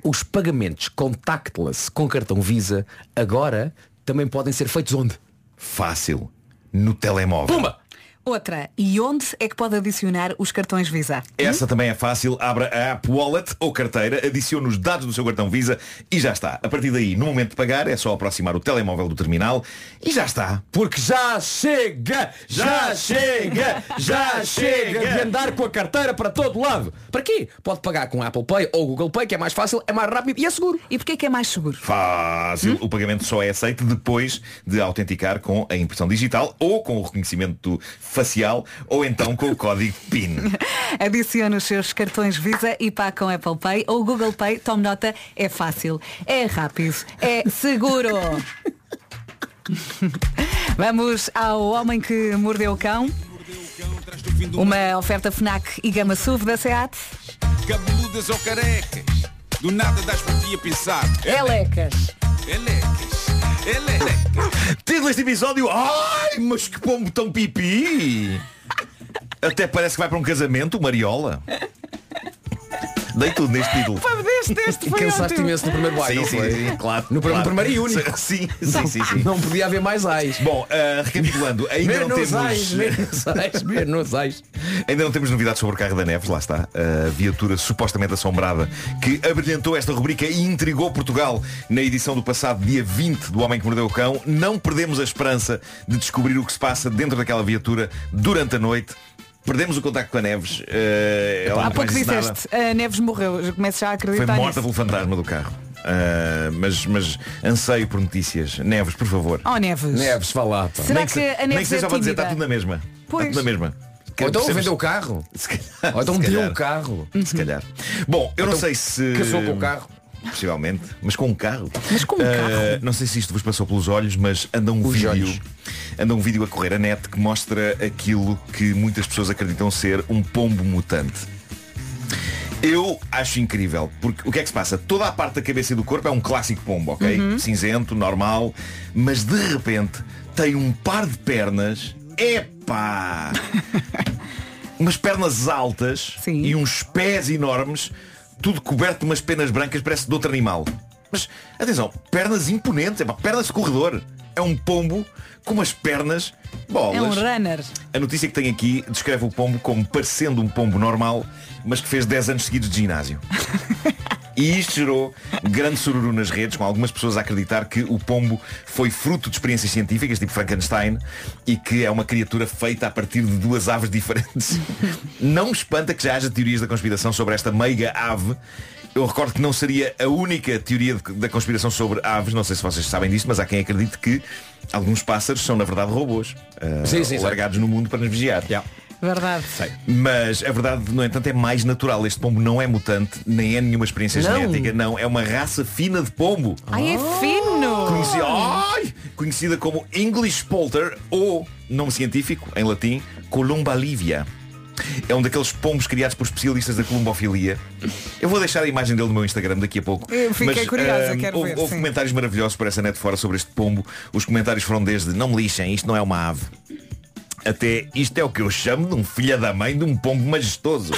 S5: Os pagamentos contactless com cartão Visa agora também podem ser feitos onde?
S10: Fácil. No telemóvel.
S5: Pumba!
S1: Outra, e onde é que pode adicionar os cartões Visa?
S10: Essa também é fácil. Abra a app Wallet ou carteira, adicione os dados do seu cartão Visa e já está. A partir daí, no momento de pagar, é só aproximar o telemóvel do terminal e já está.
S5: Porque já chega,
S10: Já chega, já [LAUGHS] chega.
S5: de andar com a carteira para todo lado. Para quê? Pode pagar com Apple Pay ou Google Pay, que é mais fácil, é mais rápido e é seguro.
S1: E porquê que é mais seguro?
S10: Fácil. O pagamento só é aceito depois de autenticar com a impressão digital ou com o reconhecimento facial ou então com o código PIN. [LAUGHS]
S1: Adicione os seus cartões Visa e pague com Apple Pay ou Google Pay. Tome nota, é fácil, é rápido, é seguro. [LAUGHS] Vamos ao Homem que Mordeu o Cão. Uma oferta FNAC e Gama SUV da SEAT.
S11: Cabeludas ou carecas, do nada das por ti a pensar.
S1: Elecas,
S11: elecas.
S10: Título deste episódio Ai, mas que pombo tão pipi. Até parece que vai para um casamento, Mariola Dei tudo neste título
S1: Deste, deste foi
S5: Cansaste
S1: ótimo.
S5: imenso no primeiro baile,
S10: Sim,
S5: não
S10: sim,
S5: foi?
S10: sim, claro
S5: No,
S10: claro.
S5: primeiro e único. [LAUGHS]
S10: Sim, sim, sim, sim.
S5: Não podia haver mais ais.
S10: Bom, ah, recapitulando Ainda não
S5: Menos
S10: temos
S5: ais, [LAUGHS] menos ais, menos ais.
S10: Ainda não temos novidades sobre o carro da Neves, lá está. A viatura supostamente assombrada que abrilhantou esta rubrica e intrigou Portugal na edição do passado dia 20 do Homem que Mordeu o Cão. Não perdemos a esperança de descobrir o que se passa dentro daquela viatura durante a noite. Perdemos o contacto com a Neves. eh, ela
S1: Há
S10: não
S1: pouco
S10: mais
S1: disseste, a Neves morreu. Eu começo já a
S10: Foi
S1: acreditar
S10: morta
S1: nisso.
S10: pelo fantasma do carro. Ah, mas, mas anseio por notícias. Neves, por favor.
S1: Oh, Neves.
S5: Neves, vá lá. pá.
S1: Será
S10: nem
S1: que,
S10: se-
S1: a
S10: nem
S1: Neves
S10: que seja
S1: é
S10: para dizer,
S1: tímida?
S10: está tudo na mesma.
S1: Pois.
S10: Está tudo na mesma.
S5: Ou então
S10: Percebes-
S5: vendeu o carro.
S10: Se calhar,
S5: Ou então
S10: se
S5: deu
S10: calhar.
S5: o carro.
S10: Se calhar. Bom, eu não
S5: Então,
S10: sei se.
S5: casou com o carro.
S10: Possivelmente. Mas com um carro.
S1: Mas com um
S10: Ah,
S1: carro?
S10: Não sei se isto vos passou pelos olhos, mas anda um
S5: Os
S10: vídeo.
S5: olhos.
S10: Anda um vídeo a correr a net que mostra aquilo que muitas pessoas acreditam ser um pombo mutante. Eu acho incrível, porque o que é que se passa? Toda a parte da cabeça e do corpo é um clássico pombo, ok?
S1: Uhum.
S10: Cinzento, normal, mas de repente tem um par de pernas. Epá! [LAUGHS] umas pernas altas
S1: Sim.
S10: e uns pés enormes, tudo coberto de umas penas brancas, parece de outro animal. Mas atenção, pernas imponentes, epá, pernas de corredor. É um pombo com umas pernas bolas.
S1: É um runner.
S10: A notícia que tem aqui descreve o pombo como parecendo um pombo normal, mas que fez 10 anos seguidos de ginásio. [LAUGHS] E isto gerou grande sururu nas redes, com algumas pessoas a acreditar que o pombo foi fruto de experiências científicas, tipo Frankenstein, e que é uma criatura feita a partir de duas aves diferentes. [LAUGHS] Não me espanta que já haja teorias da conspiração sobre esta meiga ave. Eu recordo que não seria a única teoria de- da conspiração sobre aves, não sei se vocês sabem disto, mas há quem acredite que alguns pássaros são na verdade robôs, ah,
S5: Sim, sim, sim.
S10: largados no mundo para nos vigiar.
S1: Verdade.
S10: Mas a verdade, no entanto, é mais natural. Este pombo não é mutante, nem é nenhuma experiência
S1: Não.
S10: genética. Não, é uma raça fina de pombo.
S1: Ai, é fino!
S10: Conhecida, ai, conhecida como English Polter ou, nome científico, em latim, Columba livia. É um daqueles pombos criados por especialistas da columbofilia. Eu vou deixar a imagem dele no meu Instagram daqui a pouco.
S1: Eu fiquei curiosa,
S10: ahm,
S1: quero
S10: houve,
S1: ver,
S10: houve
S1: sim.
S10: comentários maravilhosos por essa net fora sobre este pombo. Os comentários foram desde não me lixem, isto não é uma ave. Até isto é o que eu chamo de um filho da mãe de um pombo majestoso.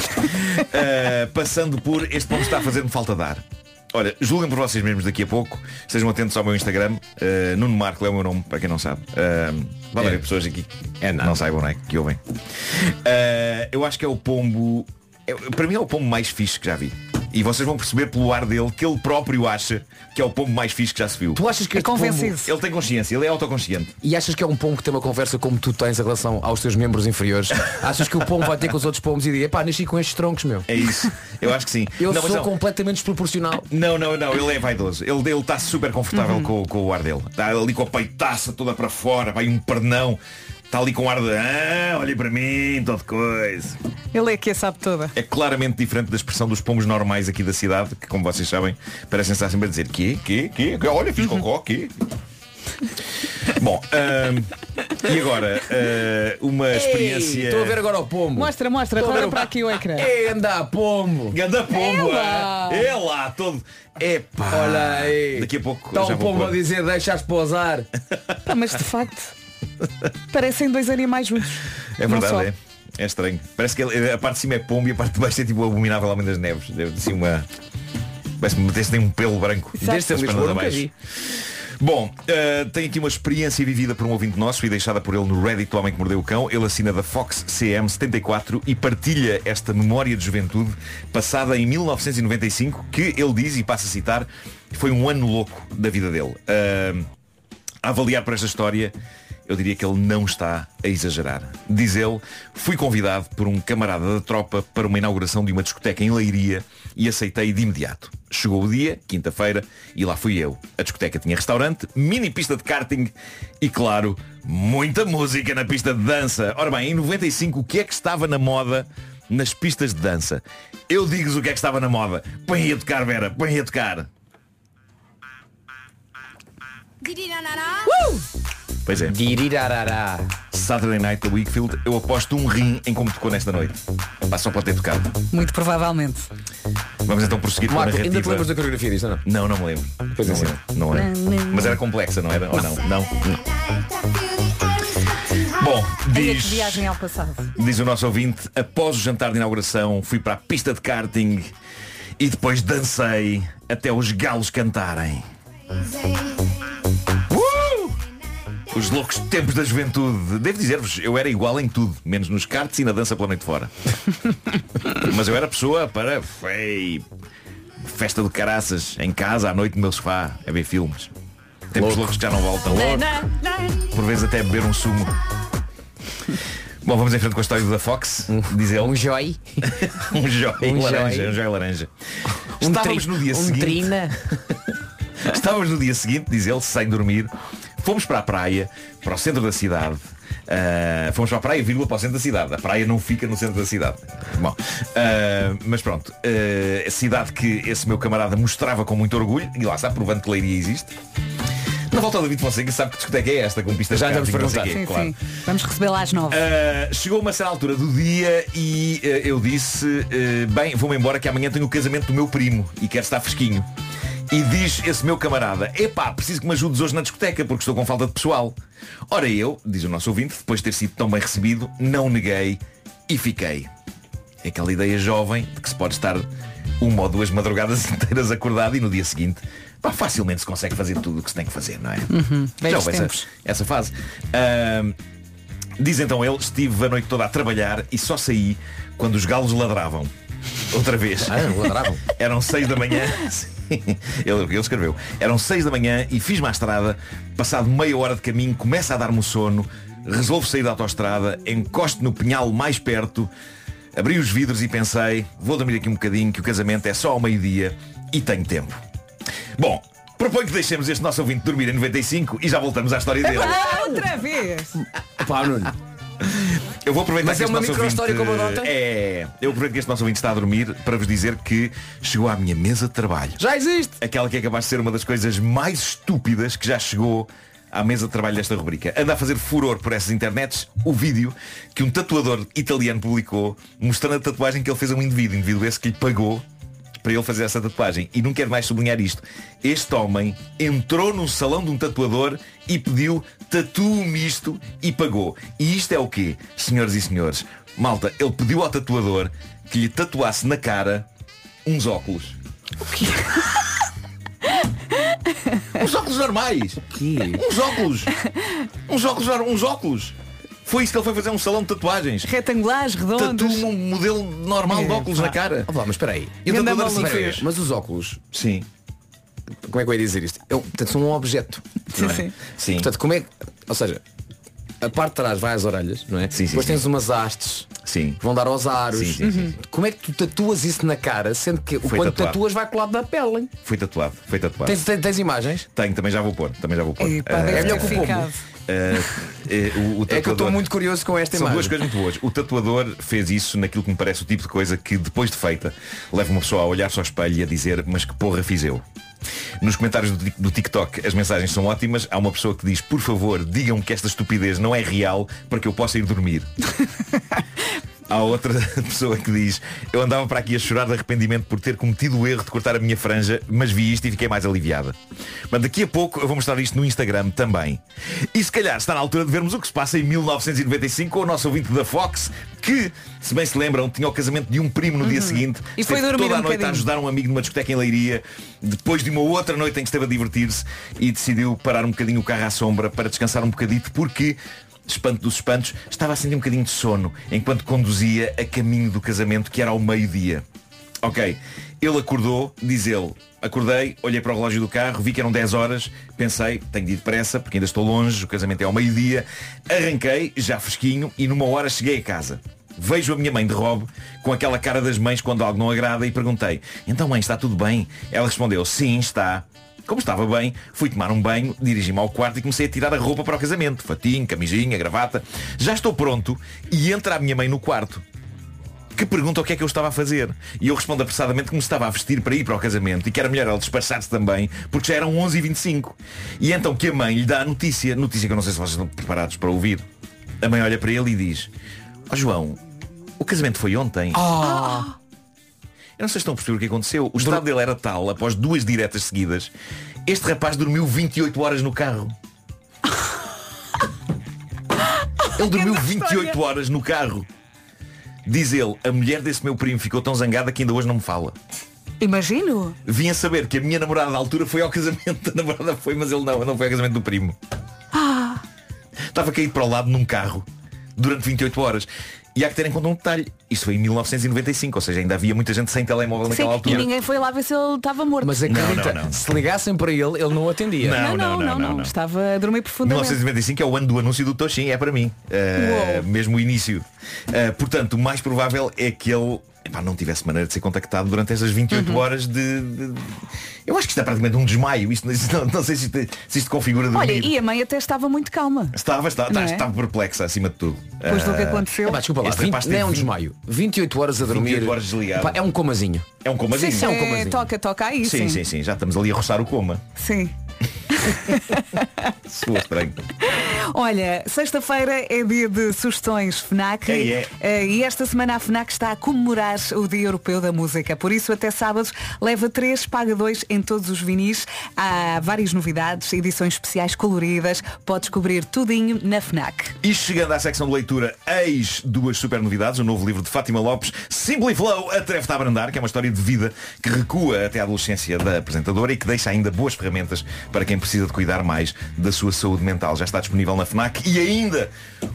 S10: Ah, [LAUGHS] passando por este pombo está a fazer-me falta dar. Olha, julguem por vocês mesmos daqui a pouco. Estejam atentos ao meu Instagram. Ah, Nuno Marco é o meu nome, para quem não sabe. Ah, vai haver pessoas aqui que não saibam, não é? Que ouvem. Ah, eu acho que é o pombo. é- para mim é o pombo mais fixe que já vi. E vocês vão perceber pelo ar dele que ele próprio acha que é o pombo mais fixe que já se viu.
S5: Tu achas que este pombo-
S10: Ele tem consciência, ele é autoconsciente.
S5: E achas que é um pombo que tem uma conversa como tu tens em relação aos teus membros inferiores? [LAUGHS] achas que o pombo vai ter com os outros pombos e dizer, pá, nasci com estes troncos, meu.
S10: É isso. Eu acho que sim.
S5: Eu
S10: Não,
S5: sou
S10: não.
S5: completamente desproporcional.
S10: Não, não, não, ele é vaidoso. Ele ele está super confortável
S5: Uhum.
S10: com, com o ar dele. Está ali com a peitaça toda para fora, vai um pernão. Está ali com ar de ah, olhem para mim, todo coisa.
S1: Ele é que a sabe toda.
S10: É claramente diferente da expressão dos pombos normais aqui da cidade, que como vocês sabem, parecem estar sempre a dizer quê, quê, quê, olha, fiz cocó, quê. Bom, ahm, e agora, ah, uma experiência.
S5: Estou a ver agora o pombo.
S1: Mostra, mostra,
S5: Estou a ver
S1: roda
S5: o-
S1: para aqui o ecrã.
S5: É, anda pombo.
S10: Ganda pombo,
S1: É lá.
S10: é, é lá, todo. Epá.
S5: Olha aí.
S10: Daqui a pouco
S5: Está o pombo
S10: pôr.
S5: a dizer, deixas pousar.
S1: Pá, mas de facto, [LAUGHS] parecem dois animais juntos.
S10: É verdade, é. É estranho. Parece que ele- a parte de cima é pombo e a parte de baixo é tipo o abominável homem das neves. Deve assim uma. Parece-me metesse nem um pelo branco. Das
S5: Lisboa,
S10: pernas abaixo.
S5: vi.
S10: Bom, uh, tem aqui uma experiência vivida por um ouvinte nosso e deixada por ele no Reddit do Homem que Mordeu o Cão. Ele assina da Fox CM74 e partilha esta memória de juventude passada em 1995 que ele diz, e passa a citar, foi um ano louco da vida dele. Uh, a avaliar por esta história, eu diria que ele não está a exagerar. Diz ele, fui convidado por um camarada da tropa para uma inauguração de uma discoteca em Leiria e aceitei de imediato. Chegou o dia, quinta-feira, e lá fui eu. A discoteca tinha restaurante, mini pista de karting e, claro, muita música na pista de dança. Ora bem, em 95, o que é que estava na moda nas pistas de dança? Eu digo-vos o que é que estava na moda. Põe a tocar, Vera, põe a tocar. Pois é. Saturday Night da Wakefield, eu aposto um rim em como tocou nesta noite. Pá, só pode ter tocado.
S1: Muito provavelmente.
S10: Vamos então prosseguir com a
S5: Marco,
S10: narrativa.
S5: ainda te lembras da coreografia disto, não?
S10: Não, não me lembro.
S5: Pois
S10: não
S5: é,
S10: lembro. Não lembro. Mas era complexa, não era? Ou não? Não. Não. Bom, diz,
S1: viagem ao passado.
S10: diz o nosso ouvinte, após o jantar de inauguração, fui para a pista de karting e depois dancei até os galos cantarem. Os loucos tempos da juventude. Devo dizer-vos, eu era igual em tudo, menos nos karts e na dança pela noite fora. [LAUGHS] Mas eu era pessoa para fei, festa de caraças, em casa, à noite no meu sofá, a ver filmes. Tempos loucos que já não voltam. Por vezes até beber um sumo. Bom, vamos em frente com a história da Fox. Diz ele. Um
S5: joy. [LAUGHS]
S10: um joy
S5: Um
S10: laranja.
S5: joy.
S10: Um joy laranja.
S5: Um
S10: Estávamos
S5: tri-
S10: no dia
S5: um
S10: seguinte.
S5: trina. [LAUGHS]
S10: Estávamos no dia seguinte, diz ele, sem dormir. Fomos para a praia, para o centro da cidade. Ah, fomos para a praia, vírgula, para o centro da cidade. A praia não fica no centro da cidade. Bom, ah, mas pronto. ah, a cidade que esse meu camarada mostrava com muito orgulho, e lá está, provando que Leiria existe. Na volta do David Fonseca sabe que discoteca é esta, com pistas
S5: Já
S10: de
S5: vamos perguntar.
S1: Sim,
S10: claro.
S1: sim. Vamos recebê-la às nove.
S10: Uh, chegou uma certa altura do dia e uh, eu disse, uh, bem, vou-me embora que amanhã tenho o casamento do meu primo e quero estar fresquinho. E diz esse meu camarada, epá, preciso que me ajudes hoje na discoteca porque estou com falta de pessoal. Ora eu, diz o nosso ouvinte, depois de ter sido tão bem recebido, não neguei e fiquei. É aquela ideia jovem de que se pode estar uma ou duas madrugadas [LAUGHS] inteiras acordado e no dia seguinte, pá, facilmente se consegue fazer tudo o que se tem que fazer, não é?
S1: Uhum.
S10: Já houve essa, essa fase. Ahm, diz então ele, estive a noite toda a trabalhar e só saí quando os galos ladravam. Outra vez.
S5: Ah, ladravam. [LAUGHS]
S10: Eram seis da manhã. [LAUGHS] [LAUGHS] Ele, ele escreveu. Eram seis da manhã e fiz-me à estrada. Passado meia hora de caminho, começa a dar-me o sono. Resolvo sair da autoestrada, encosto no pinhal mais perto, abri os vidros e pensei, vou dormir aqui um bocadinho, que o casamento é só ao meio-dia e tenho tempo. Bom, proponho que deixemos este nosso ouvinte dormir em 95 e já voltamos à história dele.
S1: Ah, outra vez.
S5: Pá, Nuno.
S10: Eu vou aproveitar
S5: Mas
S10: que
S5: é uma
S10: nosso
S5: micro-história
S10: ouvinte-
S5: como a?
S10: É, eu aproveito que este nosso ouvinte está a dormir para vos dizer que chegou à minha mesa de trabalho.
S5: Já existe!
S10: Aquela que é capaz de ser uma das coisas mais estúpidas que já chegou à mesa de trabalho desta rubrica. Anda a fazer furor por essas internets o vídeo que um tatuador italiano publicou mostrando a tatuagem que ele fez a um indivíduo. Indivíduo esse que lhe pagou para ele fazer essa tatuagem. E não quero mais sublinhar isto. Este homem entrou num salão de um tatuador e pediu tatu misto e pagou. E isto é o quê, senhoras e senhores? Malta, ele pediu ao tatuador que lhe tatuasse na cara uns óculos. [LAUGHS] Uns óculos normais. Uns óculos. Uns óculos, uns óculos. Foi isso que ele foi fazer um salão de tatuagens.
S1: Retangulares,
S10: Tatu
S1: redondos.
S10: um modelo normal de
S5: É,
S10: óculos
S5: pá.
S10: na cara.
S5: Ah, pá, mas espera aí.
S10: E
S1: Ganda
S10: tatuador assim
S1: maluco.
S10: fez.
S5: Mas os óculos,
S10: Sim.
S5: como é que eu ia dizer isto? Eu, portanto, são um objeto.
S1: Sim,
S5: não é?
S1: sim.
S10: Sim.
S5: Portanto, como é que. Ou seja, a parte de trás vai às orelhas, não é?
S10: Sim, sim,
S5: Depois
S10: sim.
S5: tens umas hastes.
S10: Sim.
S5: Vão dar aos aros.
S10: Sim, sim, sim.
S5: Uhum. Como é que tu tatuas isso na cara, sendo que
S10: Foi
S5: quando
S10: tatuado.
S5: tatuas vai colado na pele? hein?
S10: Foi tatuado. Foi tatuado.
S5: Tens, tens, tens imagens?
S10: Tenho, também já vou pôr. Também já vou pôr.
S1: Epá,
S10: Ah,
S1: deve
S5: é melhor que o pombo.
S1: ficado.
S10: Ah, eh, o, o
S5: É que eu estou
S10: tatuador-
S5: muito curioso com esta
S10: São
S5: imagem.
S10: duas coisas muito boas. O tatuador fez isso naquilo que me parece o tipo de coisa que depois de feita leva uma pessoa a olhar-se ao espelho e a dizer mas que porra fiz eu. Nos comentários do, do TikTok as mensagens são ótimas. Há uma pessoa que diz por favor digam que esta estupidez não é real para que eu possa ir dormir. [LAUGHS] Há outra [LAUGHS] pessoa que diz Eu andava para aqui a chorar de arrependimento por ter cometido o erro de cortar a minha franja Mas vi isto e fiquei mais aliviada. Mas daqui a pouco eu vou mostrar isto no Instagram também. E se calhar está na altura de vermos o que se passa em 1995 Com o nosso ouvinte da Fox Que, se bem se lembram, tinha o casamento de um primo no dia seguinte
S1: E foi dormir
S10: toda a
S1: um
S10: noite a
S1: bocadinho.
S10: ajudar um amigo numa discoteca em Leiria Depois de uma outra noite em que esteve a divertir-se E decidiu parar um bocadinho o carro à sombra Para descansar um bocadito Porque espanto dos espantos, estava a sentir um bocadinho de sono enquanto conduzia a caminho do casamento que era ao meio-dia. Ok, ele acordou, diz ele, acordei, olhei para o relógio do carro, vi que eram 10 horas, pensei, tenho de ir depressa, porque ainda estou longe, o casamento é ao meio-dia, arranquei, já fresquinho, e numa hora cheguei a casa. Vejo a minha mãe de robe com aquela cara das mães quando algo não agrada e perguntei, então mãe, está tudo bem? Ela respondeu, sim, está. Como estava bem, fui tomar um banho, dirigi-me ao quarto e comecei a tirar a roupa para o casamento. Fatinho, camisinha, gravata. Já estou pronto e entra a minha mãe no quarto. Que pergunta o que é que eu estava a fazer. E eu respondo apressadamente que me estava a vestir para ir para o casamento e que era melhor ela despachar-se também, porque já eram 11h25. E então que a mãe lhe dá a notícia, notícia que eu não sei se vocês estão preparados para ouvir. A mãe olha para ele e diz, ó João, o casamento foi ontem. Eu não sei se estão a perceber o que aconteceu. O estado dele era tal, após duas diretas seguidas, este rapaz dormiu 28 horas no carro. [LAUGHS] Ele dormiu 28 horas no carro. Diz ele, a mulher desse meu primo ficou tão zangada que ainda hoje não me fala.
S1: Imagino.
S10: Vim a saber que a minha namorada da altura foi ao casamento. [LAUGHS] A namorada foi, mas ele não, não foi ao casamento do primo. Estava caído para o lado num carro durante 28 horas. E há que ter em conta um detalhe. Isto foi em 1995, ou seja, ainda havia muita gente sem telemóvel
S1: Sim,
S10: naquela
S1: e
S10: altura.
S1: ninguém foi lá ver se ele estava morto.
S5: Mas acredita,
S10: Não, não, não.
S5: se ligassem para ele, ele não atendia.
S10: Não,
S1: não, não, não,
S10: não.
S1: Estava a dormir profundamente.
S10: 1995 é o ano do anúncio do Toshin, é para mim. Uh, mesmo o início. Uh, portanto, o mais provável é que ele epá, não tivesse maneira de ser contactado durante essas 28
S1: Uhum.
S10: horas de, de- Eu acho que isto é praticamente um desmaio. Isto, não, não sei se isto, se isto configura dormir.
S1: Olha, e a mãe até estava muito calma.
S10: Estava, estava,
S1: Não é?
S10: estava perplexa acima de tudo.
S1: Depois do que
S10: Uh,
S1: aconteceu.
S5: Epá, desculpa lá,
S10: Este
S5: 20,
S10: rapaz
S5: não é um desmaio. 28 horas a dormir.
S10: 28 horas desligado.
S5: Epá, é um comazinho.
S10: É um comazinho.
S1: Sim,
S5: é um
S1: é,
S5: comazinho.
S1: toca, toca aí,
S10: sim, sim, sim. Já estamos ali a roçar o coma.
S1: Sim. [LAUGHS]
S10: Soa estranho.
S1: Olha, sexta-feira é dia de sugestões FNAC
S10: É, é.
S1: Eh, e esta semana a FNAC está a comemorar o Dia Europeu da Música. Por isso, até sábado, leva três, paga dois em todos os vinis. Há várias novidades, edições especiais coloridas. Pode descobrir tudinho na FNAC.
S10: E chegando à secção de leitura, eis duas super novidades. O novo livro de Fátima Lopes, Simply Flow, Atreve-te a Abrandar, que é uma história de vida que recua até à adolescência da apresentadora e que deixa ainda boas ferramentas para quem precisa de cuidar mais da sua saúde mental. Já está disponível na FNAC. E ainda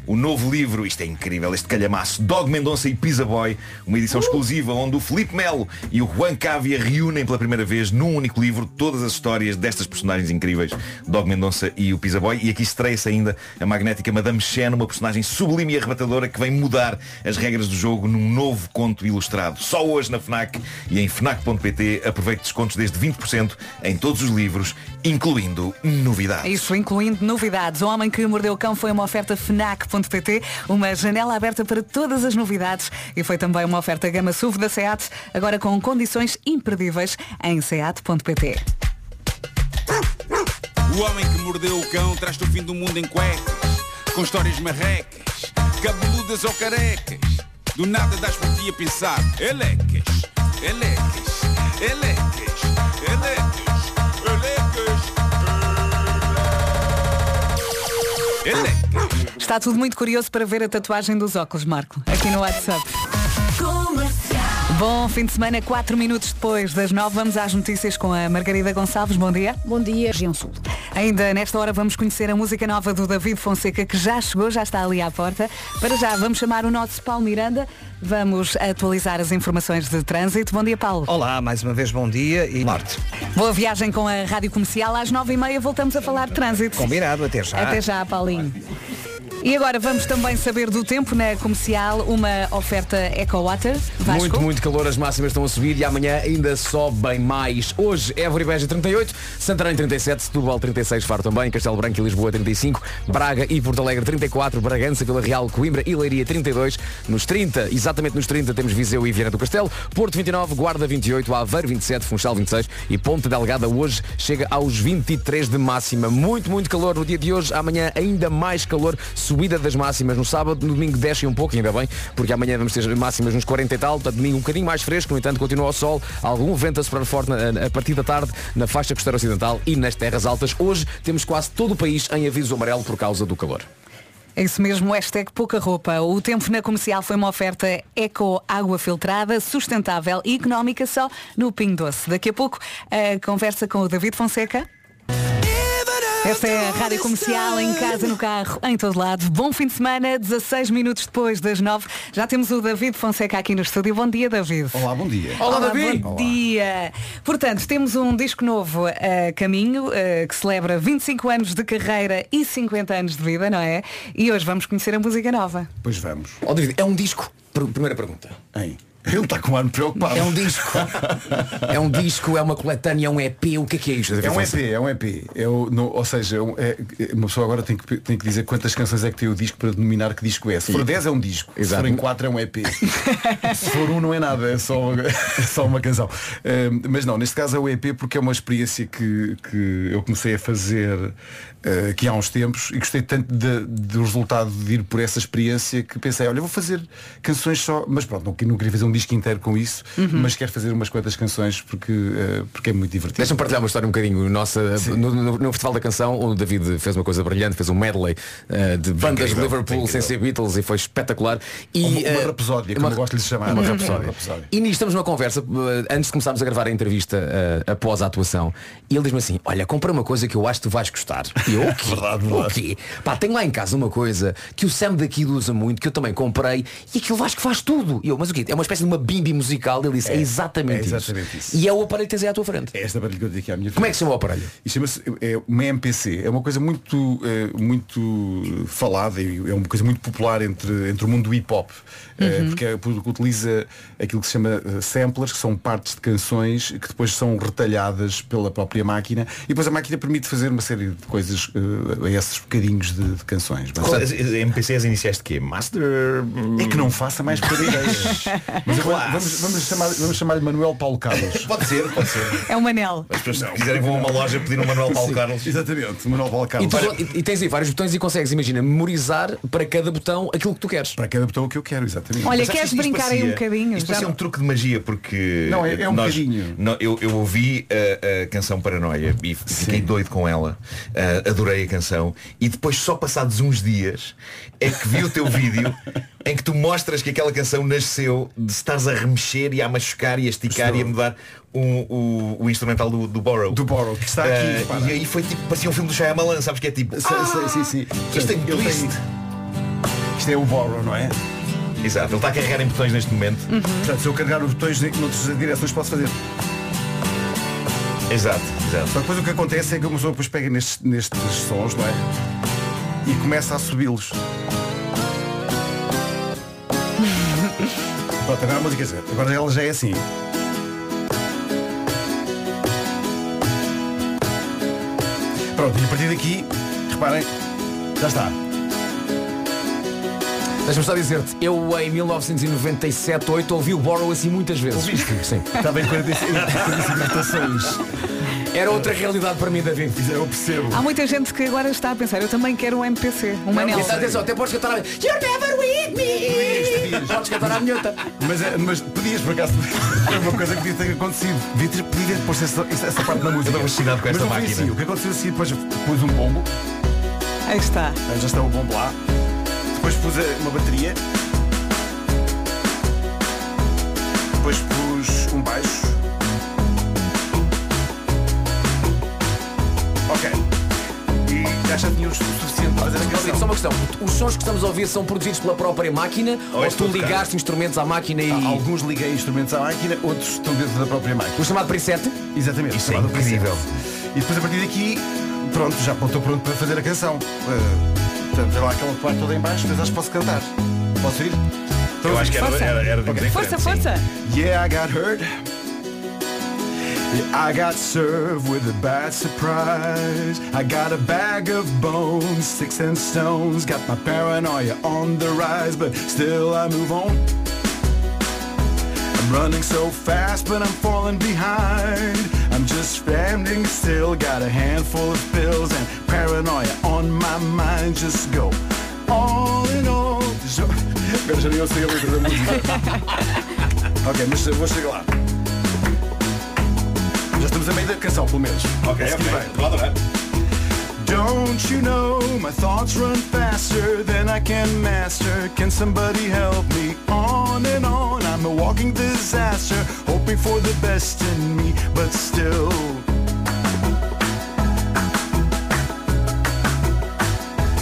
S10: o novo livro, isto é incrível, este calhamaço, Dog Mendonça e Pizza Boy, uma edição exclusiva onde o Felipe Melo e o Juan Cávia reúnem pela primeira vez num único livro todas as histórias destas personagens incríveis, Dog Mendonça e o Pizza Boy. E aqui estreia-se ainda a magnética Madame Chen, uma personagem sublime e arrebatadora que vem mudar as regras do jogo num novo conto ilustrado. Só hoje na FNAC e em FNAC.pt aproveite descontos desde 20% em todos os livros incluindo novidades.
S1: Isso, incluindo novidades. O Homem que Mordeu o Cão foi uma oferta FNAC.pt, uma janela aberta para todas as novidades e foi também uma oferta gama SUV da SEAT, agora com condições imperdíveis em seat.pt.
S11: O homem que mordeu o cão traz-te o fim do mundo em cuecas, com histórias marrecas, cabeludas ou carecas. Do nada das por ti a pensar, elecas, elecas, elecas, elecas,
S1: Está tudo muito curioso para ver a tatuagem dos óculos, Marco, aqui no WhatsApp. Bom fim de semana, 4 minutos depois das 9, vamos às notícias com a Margarida Gonçalves. Bom dia.
S2: Bom dia, região sul.
S1: Ainda nesta hora vamos conhecer a música nova do David Fonseca, que já chegou, já está ali à porta. Para já, vamos chamar o nosso Paulo Miranda. Vamos atualizar as informações de trânsito. Bom dia, Paulo.
S3: Olá, mais uma vez bom dia e norte.
S1: Boa viagem com a Rádio Comercial. Às 9h30 voltamos a falar de trânsito.
S3: Combinado, até já.
S1: Até já, Paulinho. E agora vamos também saber do tempo na comercial, uma oferta EcoWater.
S5: Muito, muito calor, as máximas estão a subir e amanhã ainda sobem mais. Hoje, Évora e Beja 38, Santarém 37, Setúbal 36, Faro também, Castelo Branco e Lisboa 35, Braga e Porto Alegre 34, Bragança, Vila Real, Coimbra e Leiria 32, nos 30, exatamente nos 30 temos Viseu e Viana do Castelo, Porto 29, Guarda 28, Aveiro 27, Funchal 26 e Ponte Delgada hoje chega aos 23 de máxima. Muito, muito calor no dia de hoje, amanhã ainda mais calor, subida das máximas no sábado, no domingo desce um pouco, ainda bem, porque amanhã vamos ter máximas nos 40 e tal, portanto domingo um bocadinho mais fresco, no entanto continua o sol, algum vento a soprar forte a partir da tarde na faixa costeira ocidental e nas terras altas. Hoje temos quase todo o país em aviso amarelo por causa do calor.
S1: É isso mesmo, hashtag pouca roupa. O tempo na comercial foi uma oferta eco água filtrada, sustentável e económica só no Pingo Doce. Daqui a pouco a conversa com o David Fonseca. Esta é a Rádio Comercial, em casa, no carro, em todo lado. Bom fim de semana, 16 minutos depois das 9. Já temos o David Fonseca aqui no estúdio. Bom dia, David.
S12: Olá, bom dia.
S1: Olá, Bom dia. Portanto, temos um disco novo a caminho, eh, que celebra 25 anos de carreira e 50 anos de vida, não é? E hoje vamos conhecer a música nova.
S12: Pois vamos.
S5: Ó, David, é um disco? Pr- Primeira pergunta.
S12: Hein? Ele está com um ano preocupado.
S5: É um disco. é um disco, é uma coletânea, é um EP, o que é que é isto?
S12: É um EP, é um EP. É o- no- ou seja, é um- é- uma pessoa agora tem que, tem que dizer quantas canções é que tem o disco para denominar que disco é. Se for 10 é um disco, se
S5: Exato.
S12: forem 4 é um EP. [LAUGHS] Se for um não é nada, é só, é só uma canção. Mas não, neste caso é o EP porque é uma experiência que, que eu comecei a fazer aqui há uns tempos e gostei tanto de- do resultado de ir por essa experiência que pensei, olha, vou fazer canções só, mas pronto, não, não queria fazer um disco inteiro com isso, mas quero fazer umas quantas canções porque, ah, porque é muito divertido.
S5: Deixa-me partilhar uma história um bocadinho nossa. No, no- no Festival da Canção, o David fez uma coisa brilhante, fez um medley eh, de bandas de Liverpool sem ser Beatles e foi espetacular. E,
S12: Uma- uma
S5: eh,
S12: rapsódia, como eu gosto de lhe chamar.
S5: Uma
S12: Uma
S5: rapsódia. E nisto estamos numa conversa, eh, antes de começarmos a gravar a entrevista eh, após a atuação, e ele diz-me assim, olha, comprei uma coisa que eu acho que tu vais gostar. Eu, o quê?
S12: Verdade,
S5: O
S12: verdade.
S5: quê? Pá, tenho lá em casa uma coisa que o Sam daqui usa muito, que eu também comprei, e aquilo acho que faz tudo. E eu, mas o quê? É uma espécie de uma bimbi musical. Ele disse, é,
S12: É,
S5: exatamente,
S12: é exatamente isso.
S5: E é o aparelho que tens aí à tua frente.
S12: É esta barulho que eu tenho aqui à minha
S5: Como é
S12: frente.
S5: que chama o aparelho?
S12: E chama-se é uma MPC. É uma coisa muito, eh, muito falada e é uma coisa muito popular entre, entre o mundo do hip hop. Eh, porque é porque utiliza aquilo que se chama eh, samplers, que são partes de canções que depois são retalhadas pela própria máquina e depois a máquina permite fazer uma série de coisas eh, a esses bocadinhos de, de canções. Mas,
S10: Qual- MPC as iniciais de quê? Master.
S12: é que não faça mais ideias. Mas vou- vamos, vamos chamar, vamos chamar-lhe Manuel Paulo Carlos. [LAUGHS]
S10: Pode ser, pode ser.
S1: É o Manel.
S10: As pessoas que quiserem vão a uma loja pedir um Manuel Paulo Carlos.
S12: Exatamente, Manuel Paulo
S5: E,
S12: Carlos.
S5: tu- e- e tens aí vários botões e consegues, imagina, memorizar para cada botão aquilo que tu queres.
S12: Para cada botão que eu quero, exatamente.
S1: Olha,
S10: Mas
S1: queres
S10: que
S1: brincar aí um
S10: parecia-
S1: bocadinho?
S10: Isto
S1: Já
S10: parecia um truque de magia porque
S12: Não, é- é um
S10: nós-
S12: bocadinho.
S10: eu, eu ouvi a, a canção Paranoia e fiquei doido com ela. Ah, adorei a canção. E depois, só passados uns dias, é que vi o teu [LAUGHS] vídeo em que tu mostras que aquela canção nasceu de estás a remexer e a machucar e a esticar e a mudar o, o, o instrumental do, do Borrow.
S12: Do Borrow, que está aqui,
S10: Ah,
S12: repara.
S10: e aí foi tipo, parecia um filme do Shyamalan, sabes que é tipo.
S12: Sei, sei, sim, sim.
S10: Isto tem
S12: Ele
S10: twist.
S12: Isto é o borrow, não é?
S10: Exato, ele está a carregar em botões neste momento.
S12: Portanto, se eu carregar os botões em noutras direções posso fazer.
S10: Exato, exato.
S12: Só que depois o que acontece é que uma pessoa depois pega nestes, nestes sons, não é? E começa a subi-los. [LAUGHS] Pronto, agora a música é Agora ela já é assim. Pronto, e a partir daqui, reparem, já está.
S5: Deixa-me só dizer-te, eu em 1997, 8 ouvi o Borrow assim muitas vezes.
S12: Ouviste?
S5: Sim.
S12: Estava em 45 45 rotações.
S5: Era outra realidade para mim, David.
S12: Eu percebo.
S1: Há muita gente que agora está a pensar, eu também quero um MPC, um Manel.
S5: Atenção, atenção, até podes cantar a... You're never with me! Podes cantar a minhota.
S12: Mas, é- mas podias, por acaso, [LAUGHS] é uma coisa que devia ter acontecido. Devia ter, podia ter posto essa, essa parte na música.
S10: Eu fascinado com esta
S12: mas não foi
S10: máquina.
S12: Assim. O que aconteceu assim, depois pus um bombo,
S1: Aí está.
S12: já está o bombo lá. Depois pus a- uma bateria. Depois pus um baixo. E já já tinha o suficiente para fazer a
S5: David, só
S12: canção.
S5: uma questão. Os sons que estamos a ouvir são produzidos pela própria máquina ou,
S10: é
S5: tu ligaste instrumentos à máquina e...
S12: Há Alguns liguei instrumentos à máquina, outros estão dentro da própria máquina.
S5: O chamado preset?
S12: Exatamente.
S10: Isso é
S12: chamado preset.
S10: incrível.
S12: E depois a partir daqui, pronto, já estou pronto para fazer a canção. Uh, portanto, lá aquela parte toda em baixo, mas acho que posso cantar. Posso ir?
S10: Eu acho que era,
S1: Força.
S10: era, era diferente,
S1: Força,
S10: sim.
S1: força.
S12: Yeah, I got hurt. Yeah, I got served with a bad surprise. I got a bag of bones, sticks and stones. Got my paranoia on the rise, but still I move on. I'm running so fast, but I'm falling behind. I'm just standing still, got a handful of pills and paranoia on my mind. Just go all in all. So- Agora já nem eu sei a letra da música. ok, mas vou chegar lá. Já estamos a meio da canção, pelo menos.
S10: Ok, ok. Vou.
S12: Don't you know my thoughts run faster than I can master? Can somebody help me? On and on, I'm a walking disaster, hoping for the best in me, but still.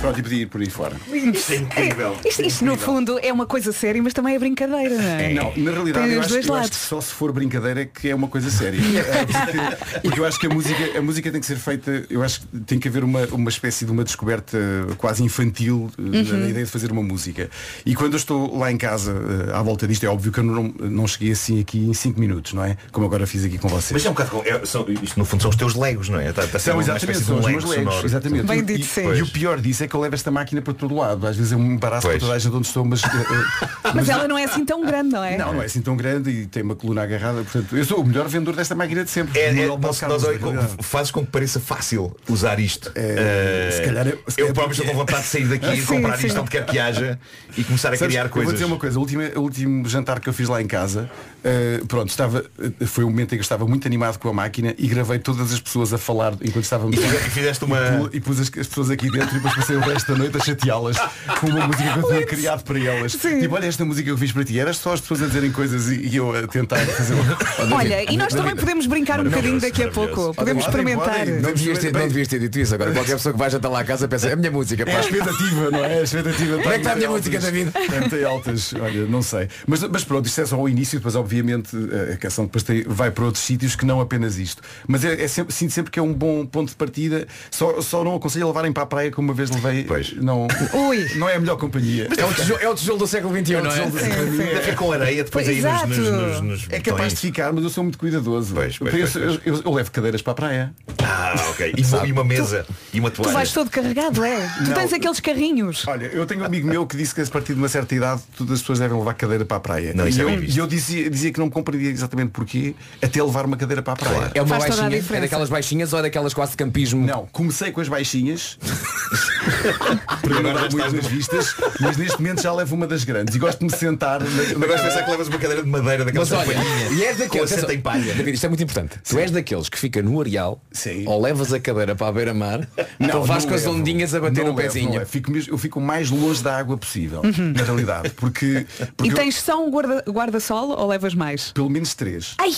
S12: Pronto, e podia ir por aí fora.
S10: Isto é incrível.
S1: Isto, isto, no fundo é uma coisa séria, mas também é brincadeira, não é?
S12: Não, na realidade
S1: Tem
S12: eu
S1: os
S12: acho,
S1: dois
S12: eu acho
S1: lados.
S12: que só se for brincadeira é que é uma coisa séria. [LAUGHS] É, porque, porque eu acho que a música, a música tem que ser feita, eu acho que tem que haver uma, uma espécie de uma descoberta quase infantil eh,
S1: Uhum.
S12: na ideia de fazer uma música. E quando eu estou lá em casa eh, à volta disto, é óbvio que eu não, não cheguei assim aqui em 5 minutos, não é? Como agora fiz aqui com vocês.
S10: Mas é um bocado. com- é- são- isto no fundo são os teus legos, não é? Está, está a ser
S12: São
S10: uma
S12: exatamente, são os
S10: lego
S12: meus legos,
S10: sonoro.
S12: exatamente.
S1: Bem
S12: E-
S1: dito,
S12: e,
S1: sim.
S12: e o pior disso é que eu levo esta máquina para todo lado. Às vezes é um embaraço
S10: Pois.
S12: para toda a gente onde estou, mas, eh, eh, [LAUGHS]
S1: Mas ela não é assim tão grande, não é?
S12: Não, não é assim tão grande e tem uma coluna agarrada. Portanto, eu sou o melhor vendedor desta máquina de sempre.
S10: É, é, nós, nós, olha,
S12: realidade.
S10: fazes com que pareça fácil usar isto.
S12: É,
S10: Eh,
S12: se calhar é- se
S10: eu
S12: calhar
S10: próprio estou com vontade de sair daqui [LAUGHS] e comprar
S1: sim.
S10: isto onde quer que haja e começar a
S12: Sabes,
S10: criar
S12: eu Vou
S10: coisas.
S12: dizer uma coisa, o último, o último jantar que eu fiz lá em casa, eh, pronto, estava, foi um momento em que eu estava muito animado com a máquina e gravei todas as pessoas a falar enquanto estávamos
S10: E e fizeste uma-
S12: e, e pus as, as pessoas aqui dentro e depois passei o resto da noite a chateá-las com uma música que eu tinha criado para elas. Tipo, olha esta música que eu fiz para ti, eras só as pessoas a dizerem coisas e, e eu a tentar fazer uma.
S1: Olha, e nós também podemos brincar um bocadinho daqui a pouco. Podemos
S12: Podem,
S1: experimentar.
S5: Não devias, ter, não devias ter dito isso agora. Qualquer pessoa que vai jantar lá à casa pensa, é a minha música.
S12: É a expectativa, não é? A expectativa
S5: Onde é que está a minha música, David?
S12: Tem altas, olha, não sei. Mas, mas pronto, isto é só o início, depois obviamente a canção depois tem, vai para outros sítios que não apenas isto. Mas é, é sempre, sinto sempre que é um bom ponto de partida. Só, só não aconselho a levarem para a praia como uma vez levei.
S10: Pois.
S12: Não,
S1: Ui.
S12: não é a melhor companhia.
S5: É o, tijolo, é o tijolo do século XXI, não é?
S1: Sim, sim.
S10: Deve ser com areia depois
S1: Pois,
S10: aí nos,
S1: exato.
S10: nos, nos, nos
S12: É capaz de ficar, mas eu sou muito cuidadoso.
S10: Pois, pois,
S12: eu,
S10: pois, pois.
S12: eu- eu levo cadeiras para a praia.
S10: Ah, ok. E, uma- e uma mesa e uma
S1: Tu
S10: toalha.
S1: vais todo carregado, é? Tu
S12: Não.
S1: tens aqueles carrinhos.
S12: Olha, eu tenho um amigo meu que disse que a partir de uma certa idade todas as pessoas devem levar cadeira para a praia.
S10: Não, isso
S12: e
S10: é
S12: eu, e eu dizia, dizia que não compreendia exatamente porquê até levar uma cadeira para a praia.
S5: É uma
S1: Faz
S5: baixinha? É daquelas baixinhas ou é daquelas quase de campismo?
S12: Não, comecei com as baixinhas [LAUGHS] [LAUGHS] não
S10: Agora
S12: nas
S10: no-
S12: vistas, mas neste momento já levo uma das grandes e gosto de me sentar na, na
S10: Mas vais pensar que levas uma cadeira de madeira daquelas
S5: Mas olha,
S10: palhinhas.
S5: e és daqueles,
S10: assento em palha.
S5: David, isto é muito importante. Tu és daqueles que fica no areal
S12: Sim.
S5: ou levas a cadeira para a beira-mar ou vais com as
S12: levo.
S5: ondinhas a bater
S12: Não
S5: no
S12: levo,
S5: pezinho.
S12: Fico mesmo- eu fico o mais longe da água possível, na realidade, porque, porque
S1: E
S12: eu-
S1: tens só um guarda- guarda-sol ou levas mais?
S12: pelo menos três.
S1: Ai!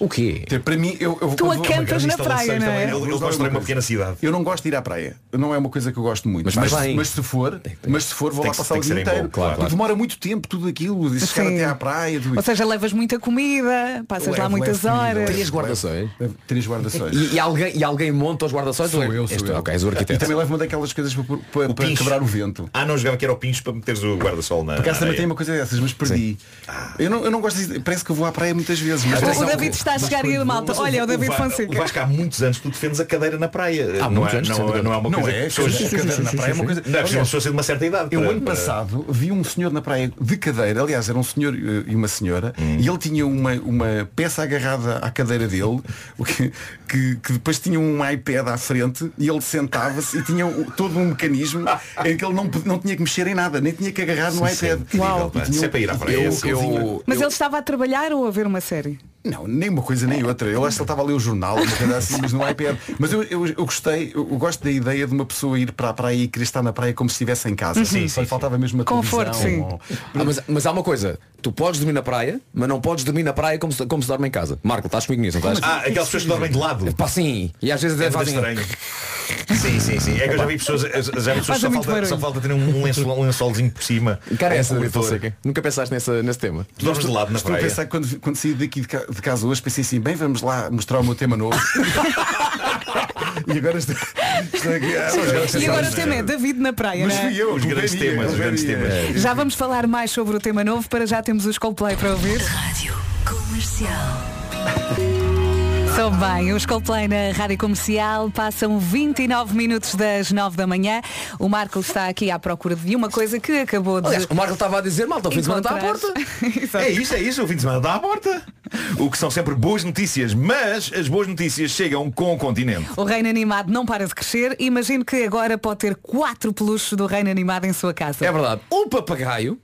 S5: O quê?
S12: Até Para mim, eu, eu
S1: Tu acantas na praia, não é?
S10: Ele constrói uma pequena cidade.
S12: Eu não gosto de ir à praia. Não é uma coisa que eu gosto gosto muito.
S5: Mas
S12: Mas, mas se for, mas se for, vou
S10: Tem
S12: lá passar
S10: tem
S12: o dia inteiro.
S10: bom, claro,
S12: Porque
S10: claro.
S12: demora muito tempo tudo aquilo, de chegar até à praia. Do...
S1: Ou seja, levas muita comida, passas lá
S12: Levo,
S1: muitas
S12: levo comida,
S1: horas.
S5: Três guarda-sóis.
S12: Três guarda-sóis.
S5: E, e alguém, e alguém monta os guarda-sóis?
S12: Sou
S5: ou é-
S12: eu, sou
S5: és tu?
S12: eu.
S5: Ok, és o
S12: E
S5: arquiteto.
S12: também levo uma daquelas coisas para, para, para quebrar o vento.
S10: Ah, não jogava que era o pincho para meteres o guarda-sol na.
S12: Por acaso
S10: na
S12: também tem uma coisa dessas, mas perdi. Eu não, eu não gosto de. Parece que eu vou à praia muitas vezes. Mas
S1: O David está a chegar e malta. Olha, o David Fonseca.
S10: Vasco há muitos anos tu defendes a cadeira na praia.
S5: Há
S10: não,
S5: muitos
S10: é,
S5: anos
S10: não, não é uma
S12: Não
S10: coisa
S12: é,
S10: que pessoas-
S12: cadeira- cadeira na praia é uma coisa.
S10: Não, é preciso uma
S12: Aliás,
S10: pessoa ser de uma certa idade.
S12: Eu
S10: para-
S12: ano
S10: para-
S12: passado vi um senhor na praia de cadeira, aliás era um senhor eh, e uma senhora,
S10: Hum.
S12: e ele tinha uma, uma peça agarrada à cadeira dele, [LAUGHS] o que, que, que depois tinha um iPad à frente e ele sentava-se e tinha todo um mecanismo em que ele não, não tinha que mexer em nada, nem tinha que agarrar no
S10: é
S12: iPad. Uau. tinha
S10: é para ir à praia,
S12: eu- eu-
S10: sozinho.
S1: Mas ele estava a trabalhar ou a ver uma série?
S12: Não, nem uma coisa nem outra. Eu acho que ele estava a ler o jornal, uma coisa assim, mas no iPad. Mas eu, eu, eu gostei, eu, gosto da ideia de uma pessoa ir para a praia e querer estar na praia como se estivesse em casa.
S10: Sim,
S12: Só
S10: sim,
S12: faltava mesmo a
S1: Conforto, sim.
S12: ou-
S5: Ah, mas, mas há uma coisa, tu podes dormir na praia, mas não podes dormir na praia como se, como se dorme em casa. Marco, estás comigo nisso, não estás?
S10: Ah, aquelas pessoas que dormem de lado.
S5: Pá, sim. E às vezes
S10: É muito
S5: fazem.
S10: estranho. Sim, sim, sim. É que eu já vi pessoas, já vi pessoas só falta, só falta ter um, lençol, um lençolzinho por cima.
S5: Cara,
S10: Um
S5: essa. Nunca pensaste nessa, nesse tema.
S10: Tu dormes de lado na
S12: Estou a
S10: praia.
S12: pensar que quando, quando saí daqui de, de casa hoje pensei assim, bem vamos lá mostrar o meu tema novo. [LAUGHS] e agora estou, estou aqui. ah, mas
S1: E agora o
S10: Sim,
S1: tema é. David na praia,
S12: Mas
S1: não é?
S12: fui eu,
S10: Os grandes
S12: é
S10: temas, os
S12: é
S10: grandes temas.
S1: Já vamos falar mais sobre o tema novo, para já temos os Coldplay para ouvir.
S4: Rádio Comercial.
S1: Sou bem, os Coldplay na Rádio Comercial passam 29 minutos das 9 da manhã. O Marco está aqui à procura de uma coisa que acabou de.
S5: Aliás, o Marco estava a dizer, malta, o fim de semana está à porta. [LAUGHS]
S10: É isso, é isso, o fim de semana está à porta. O que são sempre boas notícias, mas as boas notícias chegam com o continente.
S1: O reino animado não para de crescer. Imagino que agora pode ter quatro peluches do reino animado em sua casa.
S5: É verdade. O papagaio,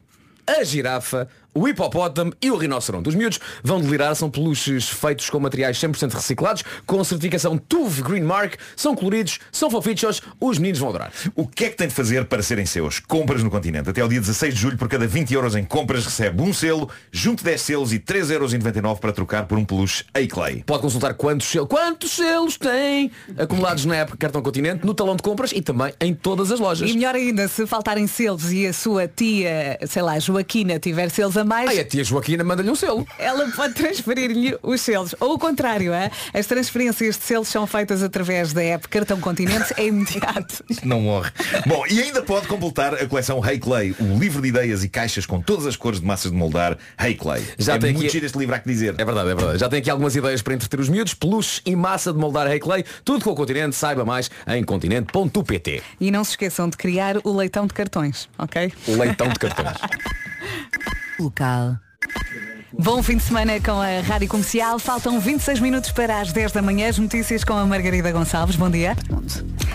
S5: a girafa, o hipopótamo e o rinoceronte. Os miúdos vão delirar, são peluches feitos com materiais 100% reciclados, com certificação TUV Green Mark, são coloridos, são fofichos, os meninos vão adorar.
S10: O que é que tem de fazer para serem seus? Compras no continente. Até ao dia 16 de julho, por cada 20 euros em compras, recebe um selo, junto 10 selos e 3,99€ para trocar por um peluche A-Clay.
S5: Pode consultar quantos selos, quantos selos tem acumulados na época Cartão Continente, no talão de compras e também em todas as lojas.
S1: E melhor ainda, se faltarem selos e a sua tia, sei lá, Joaquina, tiver selos a mais,
S5: Ai, a tia Joaquina manda-lhe um selo.
S1: ela pode transferir-lhe os selos. Ou o contrário, é? as transferências de selos são feitas através da app Cartão Continente, é imediato. [LAUGHS]
S10: Isto não morre. Bom, e ainda pode completar a coleção Hey Clay, o livro de ideias e caixas com todas as cores de massas de moldar Hey Clay.
S5: Já
S10: é
S5: tem
S10: muito
S5: aqui-
S10: giro este livro há que dizer.
S5: É verdade, é verdade. Já tem aqui algumas ideias para entreter os miúdos, peluche e massa de moldar Hey Clay. Tudo com o Continente, saiba mais em continente.pt.
S1: E não se esqueçam de criar o leitão de cartões, ok?
S5: O leitão de cartões. [LAUGHS]
S4: Local.
S1: Bom fim de semana com a Rádio Comercial. Faltam 26 minutos para as 10 da manhã. As notícias com a Margarida Gonçalves. Bom dia.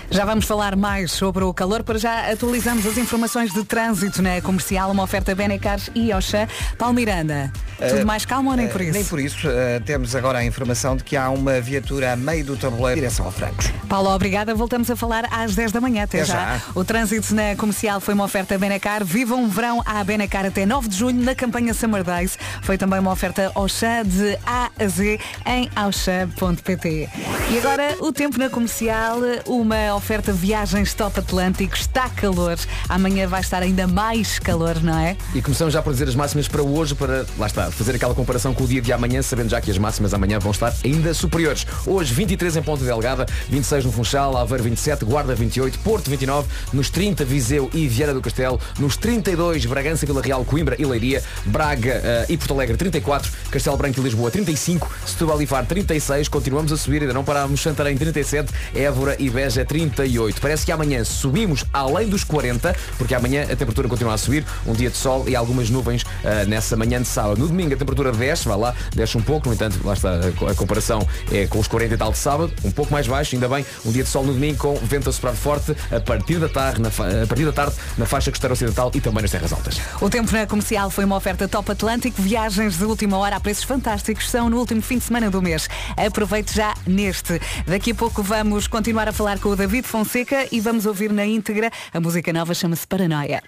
S1: Já vamos falar mais sobre o calor. Para já atualizamos as informações de trânsito na comercial. Uma oferta Benecar e Oxa. Paulo Miranda, tudo
S3: Eh,
S1: mais calmo ou nem por
S3: Eh,
S1: isso?
S3: Nem por isso. Eh, temos agora a informação de que há uma viatura a meio do tabuleiro em direção ao Francos.
S1: Paulo, obrigada. Voltamos a falar às 10 da manhã. Até,
S3: Até
S1: já.
S3: já.
S1: O trânsito na comercial foi uma oferta Benecar. Viva um verão à Benecar até 9 de junho na campanha Summer Days. Foi também uma oferta Auchan de A a Z em auchan.pt. E agora o tempo na comercial, uma oferta viagens top Atlântico. Está calor. Amanhã vai estar ainda mais calor, não é?
S5: E começamos já por dizer as máximas para hoje, para, lá está, fazer aquela comparação com o dia de amanhã, sabendo já que as máximas amanhã vão estar ainda superiores. Hoje 23 em Ponta Delgada, 26 no Funchal, Aveiro 27, Guarda 28, Porto 29, nos 30 Viseu e Vieira do Castelo, nos 32 Bragança, Vila Real, Coimbra e Leiria, Braga eh, e Porto Alegre 34, Castelo Branco e Lisboa 35, Setúbal e Faro 36, continuamos a subir, ainda não parámos, Santarém 37, Évora e Beja 38. Parece que amanhã subimos além dos 40, porque amanhã a temperatura continua a subir, um dia de sol e algumas nuvens ah, nessa manhã de sábado. No domingo a temperatura desce, vai lá, desce um pouco, no entanto, lá está a a comparação é com os 40 e tal de sábado, um pouco mais baixo, ainda bem, um dia de sol no domingo com vento a soprar forte a partir da tarde, na, a partir da tarde, na faixa costeira ocidental e também nas terras altas.
S1: O tempo na comercial foi uma oferta Top Atlântico. Viagens de última hora a preços fantásticos são no último fim de semana do mês. Aproveite já neste. Daqui a pouco vamos continuar a falar com o David Fonseca e vamos ouvir na íntegra a música nova chama-se Paranoia.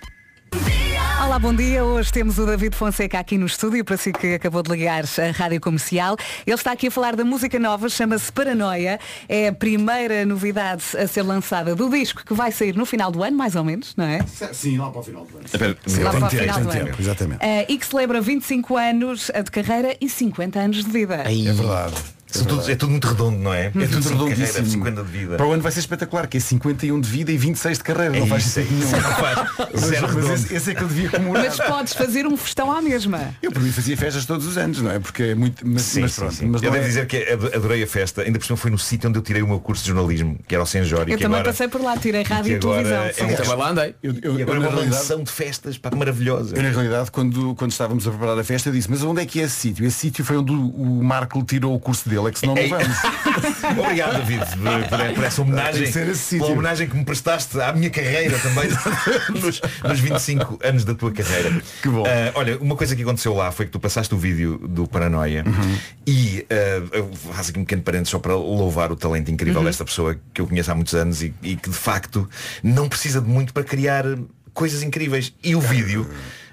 S1: Olá, bom dia. Hoje temos o David Fonseca aqui no estúdio, para si que acabou de ligar a rádio comercial. Ele está aqui a falar da música nova, chama-se Paranoia. É a primeira novidade a ser lançada do disco que vai sair no final do ano, mais ou menos, não é?
S12: Sim, lá para o final do ano.
S10: Espera,
S1: Lá para o final do ano.
S12: exatamente.
S1: Eh, e que celebra 25 anos de carreira e 50 anos de vida.
S12: É verdade.
S10: São tudo- é tudo muito redondo, não é?
S12: É tudo
S10: 25 de carreira,
S12: redondíssimo.
S10: 50 de vida.
S12: Para o ano vai ser espetacular, que é 51 de vida e 26 de carreira.
S10: É
S12: não faz
S10: isso, é
S12: nenhum.
S10: Não faz.
S12: Mas-
S10: Zero
S12: mas
S10: redondo.
S12: esse, esse é que eu devia comemorar.
S1: Mas podes fazer um festão à mesma.
S12: Eu por mim fazia festas todos os anos, não é? Porque é muito. Mas,
S10: Sim,
S12: mas
S10: sim,
S12: pronto.
S10: sim.
S12: Mas
S10: eu devo
S12: é-
S10: dizer que ado- adorei a festa, ainda por cima foi no sítio onde eu tirei o meu curso de jornalismo, que era o Senjor.
S1: Eu
S10: que
S1: também
S10: agora,
S1: passei por lá, tirei rádio e televisão.
S10: é
S1: Sim.
S10: um-
S5: Também lá andei.
S12: Eu, eu,
S10: E agora
S12: eu,
S10: é
S12: na
S10: uma
S12: realidade,
S10: mansão de festas, pá, maravilhosa.
S12: eu, na realidade, quando, quando estávamos a preparar a festa, eu disse, mas onde é que é esse sítio? Esse sítio foi onde o, o Marco tirou o curso dele, é que senão não vamos. [LAUGHS]
S10: Obrigado, David, por, por- essa homenagem. Pela homenagem que me prestaste à minha carreira também [LAUGHS] nos, nos 25 anos da tua carreira.
S12: Que bom.
S10: Ah, olha, uma coisa que aconteceu lá foi que tu passaste o vídeo do Paranoia
S12: Uhum.
S10: e ah, eu faço aqui um pequeno parênteses só para louvar o talento incrível
S12: Uhum.
S10: desta pessoa que eu conheço há muitos anos e, e que de facto não precisa de muito para criar coisas incríveis. E o vídeo.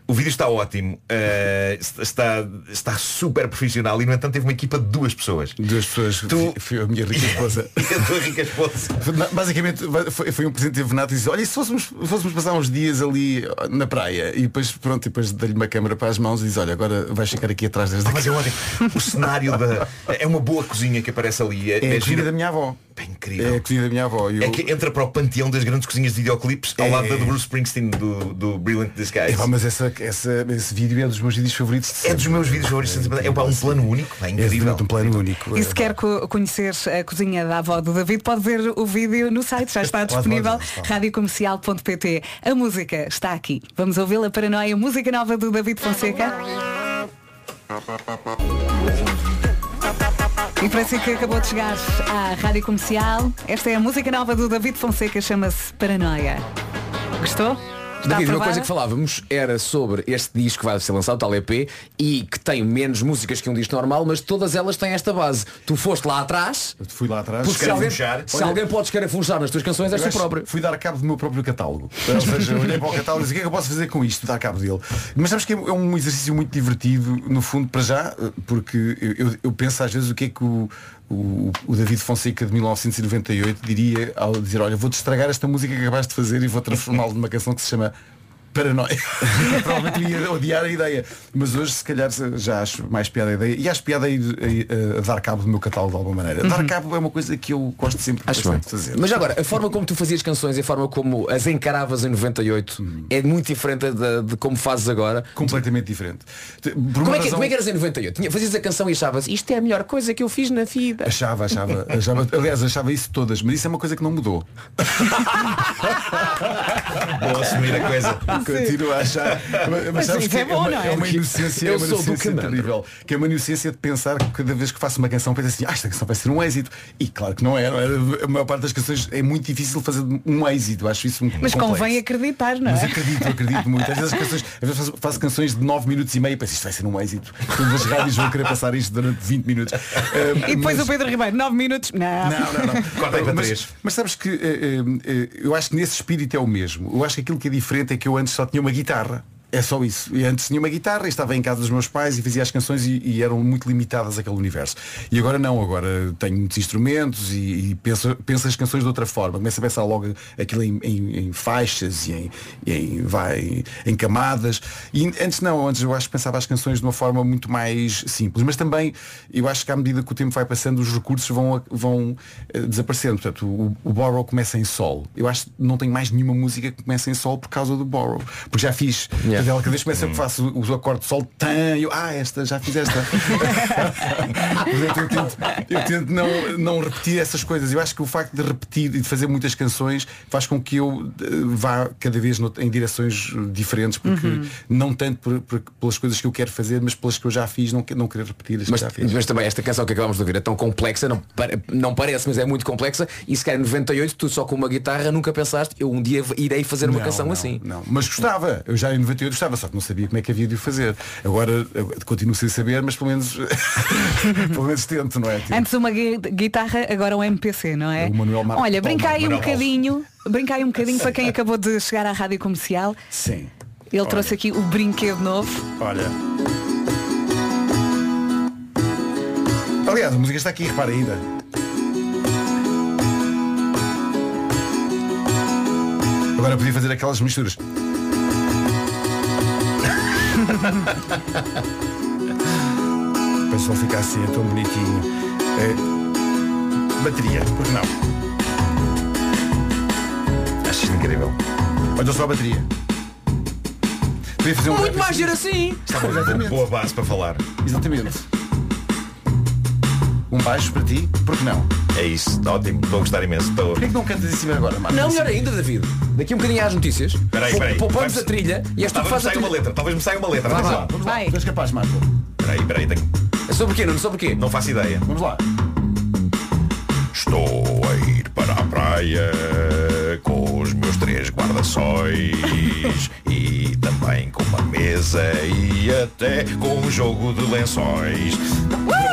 S10: O vídeo está ótimo, ah, está, está super profissional e no entanto teve uma equipa de duas pessoas.
S12: Duas pessoas,
S10: Tu-
S12: foi a minha rica esposa.
S10: E [LAUGHS] a tua rica esposa. [LAUGHS]
S12: Basicamente foi, foi um presente de Renato e disse, olha, se fôssemos, fôssemos passar uns dias ali na praia e depois pronto, e depois dei-lhe uma câmera para as mãos e diz, olha, agora vais ficar aqui atrás desta
S10: Mas eu ótimo. O cenário da. É uma boa cozinha que aparece ali. É,
S12: É a
S10: é
S12: cozinha
S10: gira-
S12: da minha avó.
S10: É incrível.
S12: É a cozinha da minha avó. E eu-
S10: É que entra para o panteão das grandes cozinhas de videoclipes ao
S12: É.
S10: lado da do Bruce Springsteen do, do Brilliant Disguise.
S12: Epá, mas essa, essa, esse vídeo é dos meus vídeos favoritos de
S10: É
S12: sempre.
S10: dos meus vídeos favoritos. É pá, um plano único. É
S12: É
S10: incrível.
S12: realmente um plano único.
S1: E se quer co- conhecer a cozinha da avó do David, pode ver o vídeo no site, já está [LAUGHS] disponível, radiocomercial.pt. A música está aqui. Vamos ouvi-la Paranoia, música nova do David Fonseca. E para si que acabou de chegar à Rádio Comercial, esta é a música nova do David Fonseca, chama-se Paranoia. Gostou?
S5: David, uma coisa que falávamos era sobre este disco que vai ser lançado, o tal EP, e que tem menos músicas que um disco normal, mas todas elas têm esta base. Tu foste lá atrás,
S12: Eu fui lá atrás.
S5: porque se alguém, se
S12: Olha-
S5: alguém pode escarafunchar nas tuas canções, és tu próprio.
S12: Fui dar cabo do meu próprio catálogo. Ou seja, eu olhei para o catálogo e disse o que é que eu posso fazer com isto, dar cabo dele. Mas sabes que é um exercício muito divertido, no fundo, para já, porque eu, eu- eu penso às vezes o que é que o, o, David Fonseca de 1998 diria ao dizer, olha, vou-te estragar esta música que acabaste de fazer e vou transformá-la numa canção que se chama Paranoia. [LAUGHS] Provavelmente eu ia odiar a ideia. Mas hoje se calhar já acho mais piada a ideia. E acho piada a, ir, a- a dar cabo do meu catálogo de alguma maneira. Dar cabo é uma coisa que eu gosto sempre,
S5: Uhum. Acho
S12: sempre de fazer.
S5: Mas agora, a forma como tu fazias canções e a forma como as encaravas em 98 é muito diferente de, de como fazes agora.
S12: completamente diferente. Por
S5: Como é, que,
S12: razão-
S5: como é que eras em 98? Tinha- Fazias a canção e achavas isto é a melhor coisa que eu fiz na vida.
S12: Achava, achava, [LAUGHS] achava, aliás, achava isso todas, mas isso é uma coisa que não mudou. [LAUGHS]
S10: Vou assumir a coisa.
S12: Continuo a achar. [LAUGHS] Mas,
S1: Mas
S12: sabes que
S1: é bom,
S12: uma,
S1: não é?
S12: uma inocência,
S5: Eu
S12: é uma inocência terrível. Que é uma inocência de pensar que cada vez que faço uma canção penso assim, ah, esta canção vai ser um êxito. E claro que não é, não é. A maior parte das canções é muito difícil fazer um êxito. Acho isso um
S1: Mas
S12: complexo.
S1: convém acreditar, não
S12: Mas
S1: é?
S12: acredito, acredito muito. Às vezes as canções, às vezes faço, faço canções de 9 minutos e meio e penso, isto vai ser um êxito. Todas as rádios vão querer passar isto durante 20 minutos. Ah,
S1: E depois
S12: mas-
S1: o Pedro Ribeiro, 9 minutos. Não.
S12: não, não, não.
S10: Corta aí para
S12: mas,
S10: três.
S12: mas sabes que eh, eh, eh, eu acho que nesse espírito é o mesmo. Eu acho que aquilo que é diferente é que eu antes só tinha uma guitarra. É só isso. E antes tinha uma guitarra estava em casa dos meus pais e fazia as canções e, e eram muito limitadas àquele universo. E agora não, agora tenho muitos instrumentos e, e penso, penso as canções de outra forma. Começo a pensar logo aquilo em, em- em faixas e em, e em, vai, em camadas. E antes não, antes eu acho que pensava as canções de uma forma muito mais simples. Mas também eu acho que à medida que o tempo vai passando os recursos vão, vão eh, desaparecendo. Portanto, o, o Borrow começa em sol. Eu acho que não tenho mais nenhuma música que comece em sol por causa do Borrow. Porque já fiz.
S5: Yeah.
S12: Cada vez que começa que faço o, acorde de sol, tan, eu, ah, esta, já fiz esta. [LAUGHS] Portanto, eu tento, eu tento não, não repetir essas coisas. Eu acho que o facto de repetir e de fazer muitas canções faz com que eu eh, vá cada vez em direções diferentes, porque não tanto por- por- pelas coisas que eu quero fazer, mas pelas que eu já fiz, não, não querer repetir as
S5: Mas,
S12: que já fiz.
S5: mas também esta canção que acabamos de ouvir é tão complexa, não, não parece, mas é muito complexa. E se calhar em 98, tu só com uma guitarra nunca pensaste, eu um dia irei fazer uma
S12: Não,
S5: canção
S12: não,
S5: assim.
S12: Não, mas gostava. Eu já em 98 gostava, só que não sabia como é que havia de o fazer. Agora continuo sem saber, mas pelo menos [LAUGHS] pelo menos tento, não é? Tento.
S1: Antes uma gui- guitarra, agora um MPC, não é?
S12: O Manuel Mar-
S1: Olha, brinca aí um bocadinho, brinca aí um bocadinho para quem acabou de chegar à rádio comercial.
S12: Sim.
S1: Ele trouxe aqui o brinquedo novo.
S12: Olha. Aliás, a música está aqui, repara ainda. Agora podia fazer aquelas misturas. Depois só ficar assim, é tão bonitinho. É, bateria, porque não?
S10: Acho isto incrível.
S12: Olha só a bateria. Podia fazer um
S5: Muito mais
S12: assim.
S5: giro assim.
S10: Está uma
S12: Exatamente.
S10: boa base para falar.
S12: Exatamente. Um baixo para ti, porque não?
S10: É isso, ótimo, estou a gostar imenso. Estou...
S12: Porquê que não cantas em cima agora, Marcos?
S5: Não, melhor ainda, David. Daqui um bocadinho às notícias.
S10: Peraí,
S5: pou-
S10: peraí.
S5: Poupamos
S10: Vai-
S5: a trilha e
S10: me
S5: fazes a
S10: saia uma
S5: trilha.
S10: letra, talvez me saia uma letra.
S5: Vai,
S10: Atenção.
S5: vai.
S12: Vamos lá,
S1: Vai.
S12: tu és capaz, Marco.
S10: Peraí, peraí, tenho...
S5: É sobre o quê, Nuno? Sobre o quê?
S10: não faço ideia.
S12: Vamos lá.
S10: Estou a ir para a praia com os meus três guarda-sóis [LAUGHS] e também com uma mesa e até com um jogo de lençóis.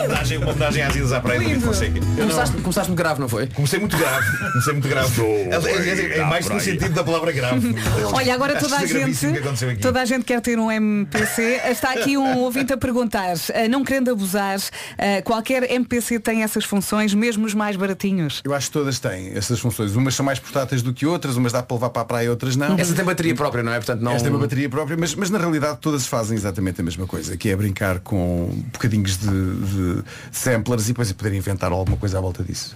S10: Uma homenagem, uma homenagem às idas à praia do David Fonseca.
S5: Começaste, começaste muito grave, não foi?
S10: Comecei muito grave, comecei muito grave. É, é- é mais no sentido da palavra grave. [LAUGHS]
S1: Olha, agora toda a gente, toda a gente quer ter um MPC. Está aqui um ouvinte a perguntar, eh, não querendo abusar, eh, qualquer MPC tem essas funções, mesmo os mais baratinhos.
S12: Eu acho que todas têm essas funções. Umas são mais portáteis do que outras, umas dá para levar para a praia, outras não.
S5: Essa tem bateria própria, não é? Portanto, não.
S12: Esta tem uma bateria própria, mas, mas na realidade todas fazem exatamente a mesma coisa, que é brincar com bocadinhos de, de samplers e depois poder inventar alguma coisa à volta disso.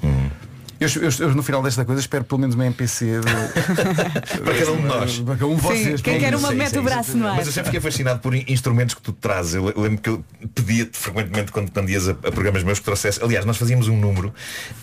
S12: Eu, eu- eu, no final desta coisa espero pelo menos uma MPC de, [LAUGHS]
S10: Para cada um de nós.
S12: Para cada um de vocês.
S1: quem quer uma mete o braço no ar.
S10: Mas eu sempre fiquei fascinado por in- instrumentos que tu trazes. Eu le- lembro que eu pedia-te frequentemente quando, quando ias a, a programas meus que trouxesse. Aliás, nós fazíamos um número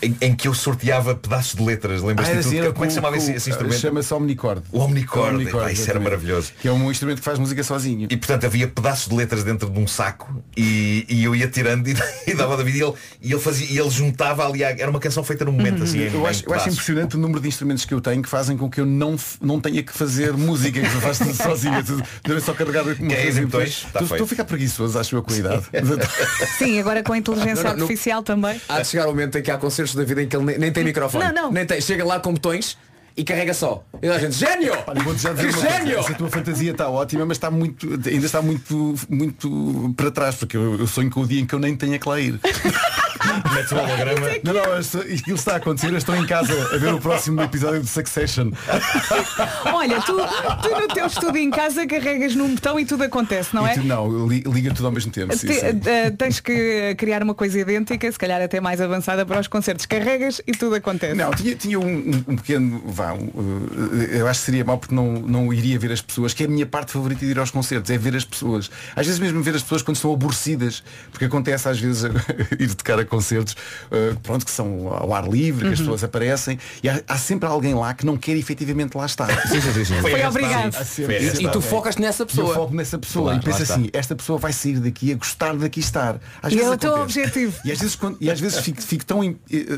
S10: em, em que eu sorteava pedaços de letras.
S12: Ah,
S10: Lembras-te tudo?
S12: assim,
S10: Como é que se
S12: com-
S10: chamava esse, esse instrumento?
S12: Chama-se Omnicord.
S10: O Omnicord.
S12: Omnicord,
S10: Epá, isso era
S12: exatamente.
S10: maravilhoso.
S12: Que é um instrumento que faz música sozinho.
S10: E portanto havia pedaços de letras dentro de um saco e, e eu ia tirando [LAUGHS] e, e dava ao David e ele, e ele fazia e ele juntava ali a- era uma canção feita num momento assim
S12: Uhum. Eu acho, eu acho impressionante o número de instrumentos que eu tenho que fazem com que eu não, não tenha que fazer música, que eu faço tudo [LAUGHS] sozinho. Tudo- Deve só carregar uma
S10: Quer
S12: coisa e
S10: então?
S12: depois-
S10: Tá
S12: Estou a ficar preguiçoso, acho eu com a idade. [LAUGHS]
S1: Sim, agora com a inteligência
S5: Não, não, não.
S1: artificial também.
S5: Há de chegar o momento em que há concertos da vida em que ele nem, nem tem microfone.
S1: Não, não.
S5: Nem tem. Chega lá com botões e carrega só. E a gente, gênio!
S12: Já dizer
S5: Que
S12: uma coisa,
S5: gênio!
S12: essa tua fantasia está ótima, mas está muito, ainda está muito, muito para trás, porque eu, eu sonho com o dia em que eu nem tenha que lá ir. [LAUGHS] [LAUGHS]
S10: Metes o holograma.
S12: Não, não, isto- aquilo está a acontecer, eu estou em casa a ver o próximo episódio de Succession. [LAUGHS]
S1: Olha, tu, tu no teu estudo em casa carregas num botão e tudo acontece, não
S12: E
S1: é?
S12: tu, não, li- liga tudo ao mesmo tempo. sim,
S1: Te-
S12: sim.
S1: eh, tens que criar uma coisa idêntica, se calhar até mais avançada para os concertos. Carregas e tudo acontece.
S12: Não, tinha, tinha um, um- um pequeno vá, um, uh, eu acho que seria mau porque não, não iria ver as pessoas, que é a minha parte favorita de ir aos concertos, é ver as pessoas. Às vezes mesmo ver as pessoas quando estão aborrecidas, porque acontece às vezes [LAUGHS] ir tocar a concertos, uh, pronto, que são ao ar livre, que as
S1: Uhum.
S12: pessoas aparecem, e há, há sempre alguém lá que não quer efetivamente lá estar.
S5: Sim, sim, sim, sim.
S1: Foi
S10: arrastado.
S1: obrigado.
S10: Foi
S5: E, e tu focas nessa
S12: E eu
S5: pessoa.
S12: foco nessa pessoa
S5: Claro,
S12: e penso assim, esta pessoa vai sair daqui a gostar daqui estar. Às
S1: E
S12: vezes
S1: é o teu objetivo.
S12: E às vezes, quando- e às vezes fico, fico tão, eh,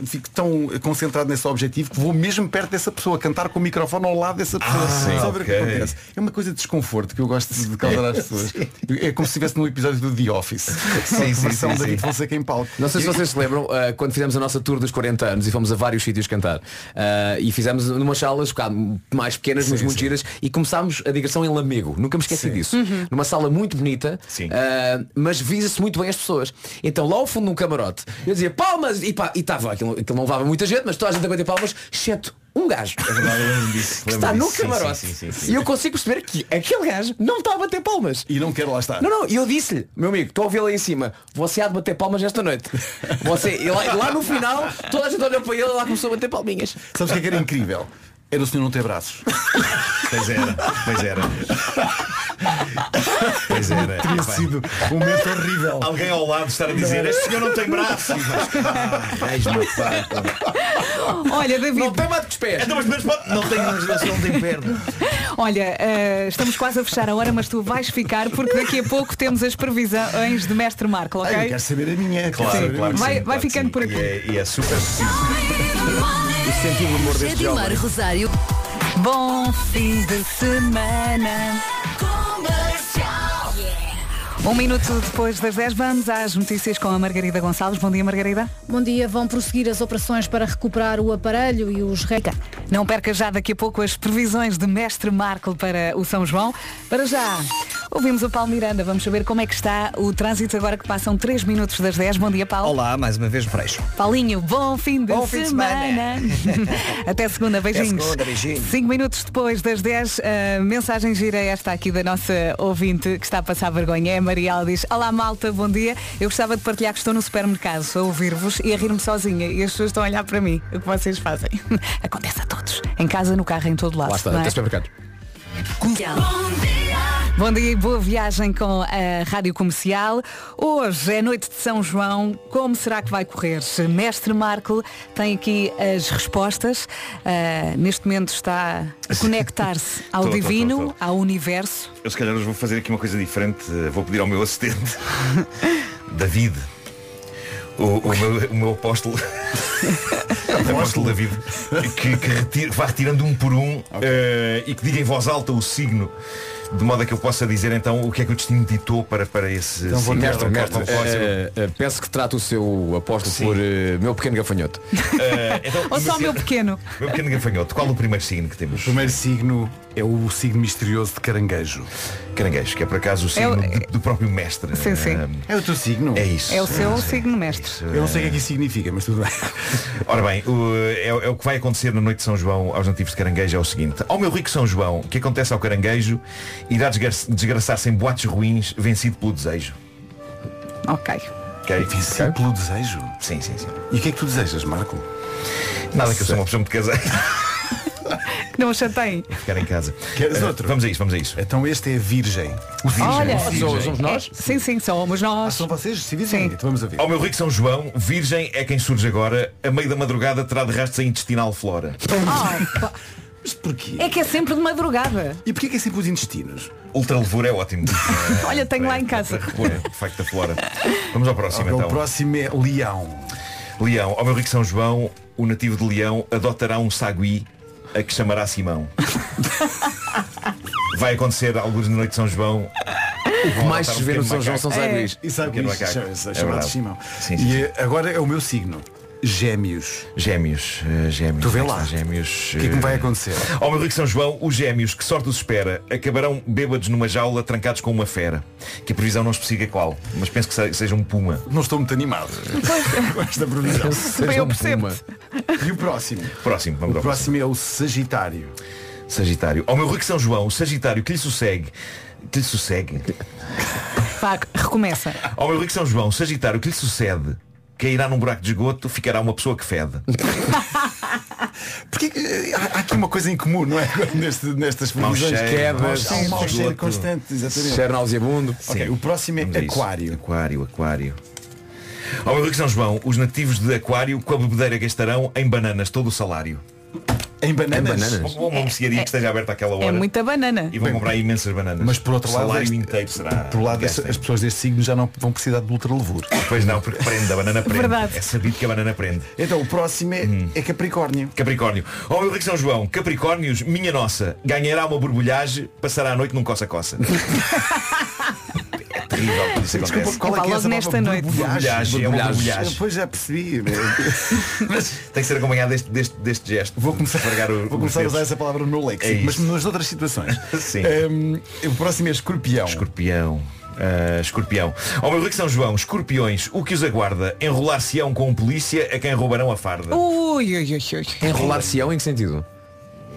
S12: fico tão concentrado nesse objetivo que vou mesmo perto dessa pessoa, cantar com o microfone ao lado dessa pessoa.
S10: Ah,
S12: ver o que
S10: ok.
S12: acontece. É uma coisa de desconforto que eu gosto de causar às pessoas. É como se estivesse num episódio do The Office. Só
S10: Sim, sim, sim,
S12: David
S10: sim.
S12: Fonseca em palco.
S5: Não sei se vocês se lembram, uh, quando fizemos a nossa tour dos 40 anos e fomos a vários sítios cantar. Uh, e fizemos numas salas um mais pequenas, mas
S12: Sim,
S5: muito
S12: sim.
S5: giras, e começámos a digressão em Lamego. Nunca me esqueci
S12: Sim.
S5: disso. Numa sala muito bonita, uh, mas visa-se muito bem as pessoas. Então lá ao fundo num camarote, eu dizia palmas e pá, e estava, aquilo, aquilo não levava muita gente, mas toda a gente a bater palmas, exceto um gajo.
S10: É.
S5: Que está no camarote.
S10: sim, sim, sim.
S5: E eu consigo perceber que aquele gajo não está a bater palmas.
S12: E não quero lá estar.
S5: Não, não, e eu disse-lhe, meu amigo, estou a vê-lo aí em cima, você há de bater palmas esta noite. Você, e lá, lá no final, toda a gente olhou para ele e lá começou a bater palminhas.
S12: Sabes o que é que era incrível? Era o senhor não ter braços. [LAUGHS]
S10: Pois era, pois era. Pois era.
S12: Teria sido um momento horrível.
S10: Alguém ao lado estar a dizer, este senhor não tem braços. [LAUGHS] Ah, és-me, pá.
S1: Olha, David,
S5: Não tem mate com os pés.
S10: Então, mas, mas, não tem, não tem perna.
S1: olha, eh, estamos quase a fechar a hora, mas tu vais ficar porque daqui a pouco temos as previsões de Mestre Marco, ok?
S12: Ai, eu quero saber a minha.
S10: Claro, claro.
S1: Vai-
S10: sim,
S1: vai
S10: claro
S1: ficando
S10: sim.
S1: por aqui.
S10: E é, e é super acessível.
S5: O sentido do humor deste jovem.
S4: Rosário.
S1: Bom fim de semana. Um minuto depois das 10 vamos às notícias com a Margarida Gonçalves. Bom dia, Margarida.
S2: Bom dia, vão prosseguir as operações para recuperar o aparelho e os reca.
S1: Não perca já daqui a pouco as previsões de Mestre Marco para o São João. Para já, ouvimos o Paulo Miranda. Vamos saber como é que está o trânsito agora que passam 3 minutos das 10. Bom dia, Paulo.
S3: Olá, mais uma vez Freixo.
S1: Paulinho, bom fim de
S3: Bom fim de
S1: semana. [LAUGHS] Até segunda, beijinhos.
S3: segunda, beijinhos.
S1: Cinco minutos depois das 10, a mensagem gira esta aqui da nossa ouvinte que está a passar vergonha. É a Maria, ela diz, olá malta, bom dia. Eu gostava de partilhar que estou no supermercado a ouvir-vos e a rir-me sozinha. E as pessoas estão a olhar para mim. O que vocês fazem? [LAUGHS] Acontece a todos. Em casa, no carro, em todo lado.
S5: Lá está,
S1: não é?
S5: até supermercado.
S1: Bom dia e boa viagem com a Rádio Comercial. Hoje é noite de São João. Como será que vai correr? Mestre Marco tem aqui as respostas. Ah, neste momento está a conectar-se [LAUGHS] ao
S10: Tô, tô, tô,
S1: divino,
S10: tô.
S1: ao universo.
S10: Eu se calhar hoje vou fazer aqui uma coisa diferente. Vou pedir ao meu assistente, [LAUGHS] David, o, o meu, o meu apóstolo, [LAUGHS] apóstolo David, que, que retira- vá retirando um por um eh, e que diga em voz alta o signo. De modo a que eu possa dizer então o que é que o destino ditou para, para esse
S5: Então vou
S10: signo.
S5: mestre, mestre, eh, eh, peço que trate o seu apóstolo por eh, meu pequeno gafanhoto.
S10: Então,
S1: Ou só o meu pequeno.
S10: meu pequeno gafanhoto, qual o primeiro signo que temos?
S12: O primeiro signo é o signo misterioso de caranguejo.
S10: Caranguejo, que é por acaso o signo
S1: o-
S10: do, do próprio mestre.
S1: Sim, sim.
S10: Eh,
S12: É o teu signo?
S10: É isso.
S1: É o seu signo mestre.
S12: Eu não sei o que é que isso significa, mas tudo bem. [LAUGHS]
S10: Ora bem, o, é, é o que vai acontecer na noite de São João aos nativos de caranguejo é o seguinte. Ao meu rico São João, o que acontece ao caranguejo irá desgra- desgraçar-se em boates ruins, vencido pelo desejo.
S1: Ok.
S10: Ok?
S12: Vencido pelo desejo?
S10: Sim, sim, sim.
S12: E o que é que tu desejas, Marco?
S10: Nada que eu sou uma pessoa muito casada.
S1: Que não o chateiem.
S10: Ficar em casa.
S12: Queres
S10: Eh,
S12: outro?
S10: Vamos a isso, vamos a isso.
S12: Então este é Virgem. O Virgem.
S1: Olha,
S12: Virgem.
S1: É, sim, sim, somos
S12: Ah,
S1: nós.
S12: são vocês? Sim, Virgem. Então vamos a ver.
S10: Ao meu rico São João, virgem é quem surge agora, a meio da madrugada terá de rastros a intestinal flora.
S1: Oh, pá. [LAUGHS]
S12: Mas porquê?
S1: é que é sempre de madrugada.
S12: E porquê que é sempre os intestinos?
S10: Ultralevura é ótimo. [LAUGHS]
S1: Olha, tenho lá em
S10: para-
S1: casa.
S10: Para repor o facto da flora. Vamos ao próximo
S12: Ok,
S10: então.
S12: O próximo é Leão.
S10: Leão, ao meu rico São João, o nativo de Leão adotará um sagui a que chamará Simão. Vai acontecer alguns na noite de São João.
S5: O que mais se vê no São João são
S10: É.
S5: saguis.
S12: E sabe. Chama-
S10: É
S12: Chamado
S10: verdade.
S12: Simão.
S10: Sim, sim,
S12: E agora é o meu signo. Gêmeos.
S10: Gêmeos, eh, gêmeos.
S12: Tu vê lá.
S10: Gêmeos.
S12: O que é que me vai
S10: eh,
S12: acontecer?
S10: Ao meu rico São João, os gêmeos, que sorte os espera, acabarão bêbados numa jaula, trancados com uma fera. Que a previsão não especifica qual, mas penso que se- seja um puma.
S12: Não estou muito animado [LAUGHS] com esta previsão.
S1: Bem, eu percebo.
S12: E o próximo?
S10: Próximo, vamos
S12: O
S10: ao
S12: próximo é o Sagitário.
S10: Sagitário. Ao meu rico São João, o Sagitário que lhe sossegue. Que lhe sossegue.
S1: Vá, recomeça.
S10: Ao meu rico São João, o Sagitário que lhe sucede. Cairá num buraco de esgoto, ficará uma pessoa que fede. [LAUGHS]
S12: Porque eh, há, há aqui uma coisa em comum, não é? [LAUGHS] Neste, nestas previsões.
S5: Quedas,
S12: Há um mau cheiro constante, exatamente.
S5: Cheiro nauseabundo.
S12: Ok, o próximo é. Aquário.
S10: Aquário, aquário. Ao meu rico São João, os nativos de Aquário com a bebedeira gastarão em bananas todo o salário.
S12: Em bananas.
S5: Em bananas.
S10: Uma mercearia que esteja aberta àquela hora
S1: É muita banana.
S10: e vão comprar imensas bananas.
S12: Mas por outro
S10: o
S12: lado,
S10: salário
S12: este-
S10: inteiro será.
S12: por lado as,
S10: desta.
S12: as pessoas deste signo já não vão precisar de ultralevura.
S10: Pois não, porque prende, a banana prende.
S1: Verdade.
S10: É sabido que a banana prende.
S12: Então o próximo é,
S10: Hum.
S12: é Capricórnio.
S10: Capricórnio. Ao meu rico São João, Capricórnios, minha nossa, ganhará uma borbulhagem, passará a noite num coça-coça. [LAUGHS] terrível quando isso
S12: Desculpa,
S10: acontece.
S12: qual é que é
S1: logo
S12: essa
S1: nesta
S12: nova
S1: noite.
S12: borbulhagem?
S10: Borbulhagem, é uma
S5: Borbulhagem.
S10: borbulhagem.
S12: Depois já percebi. [LAUGHS]
S10: Mas tem que ser acompanhado deste, deste, deste gesto.
S12: Vou começar,
S10: Esfregar o-
S12: vou começar a usar
S10: dedos.
S12: essa palavra no meu léxico,
S10: É
S12: mas
S10: isso.
S12: nas outras situações. [LAUGHS]
S10: Sim.
S12: Hum, o próximo é Escorpião.
S10: Escorpião. Ah, escorpião. Ao meu rico São João, escorpiões, o que os aguarda? Enrolar-se-ão com um polícia a quem roubarão a farda.
S1: Ui, ui, ui, ui.
S5: Enrolar-se-ão em que sentido?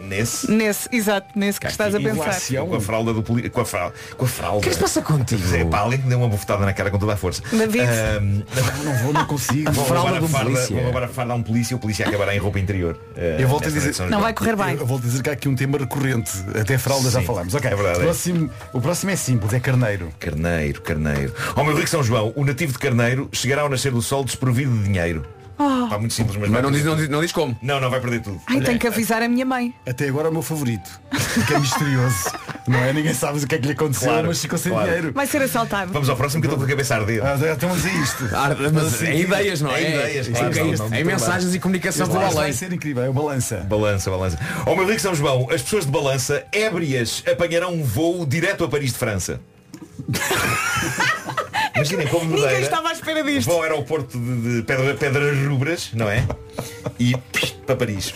S10: Nesse.
S1: Nesse, exato, nesse que estás a pensar.
S10: Com a fralda do polícia. Com a fralda. Com a fralda.
S5: O que é que se passa contigo?
S10: É pá, que deu uma bofetada na cara com toda a força.
S1: David.
S10: Ahm,
S12: Não vou, não consigo.
S10: vão,
S5: Fralda
S10: roubar
S5: de
S10: a
S5: um
S10: farda, roubar a farda a um polícia e o polícia acabará em roupa interior. Ah,
S12: Eu volto a dizer-
S1: Não vai correr bem.
S12: Eu vou dizer que há aqui um tema recorrente. Até fralda já
S10: Sim,
S12: falámos. Ok,
S10: é verdade,
S12: o,
S10: é.
S12: próximo, o próximo é simples, é carneiro.
S10: Carneiro, carneiro. Ao meu rico São João, o nativo de Carneiro chegará ao nascer do sol desprovido de dinheiro. Está muito simples, mas,
S5: Mas
S10: vai
S5: não diz, não, diz, não diz como.
S10: Não, não vai perder tudo.
S1: Ai, tenho que avisar a minha mãe.
S12: Até agora é o meu favorito. Que é misterioso. [LAUGHS] não é? Ninguém sabe o que é que lhe aconteceu,
S10: Claro,
S12: mas ficou sem
S10: claro.
S12: dinheiro.
S1: Vai ser assaltado.
S10: Vamos ao próximo que eu estou com a cabeça a arder.
S12: Ah, já estamos a isto.
S5: Ah, mas
S12: assim,
S5: é ideias, não é?
S10: é ideias,
S5: É-
S10: claro,
S5: é-
S10: não,
S5: é-
S10: não,
S5: é
S10: não,
S5: mensagens e comunicação
S12: Este
S5: do
S12: vai
S5: além.
S12: ser incrível, é o balança.
S10: Balança, balança. Ao meu rico São João, as pessoas de balança, ébrias, apanharão um voo direto a Paris de França. [LAUGHS] Imaginem como
S1: Ninguém
S10: Madeira.
S1: estava à espera disto.
S10: Vão ao aeroporto de, de Pedra, Pedras Rubras, não é? E psh, para Paris.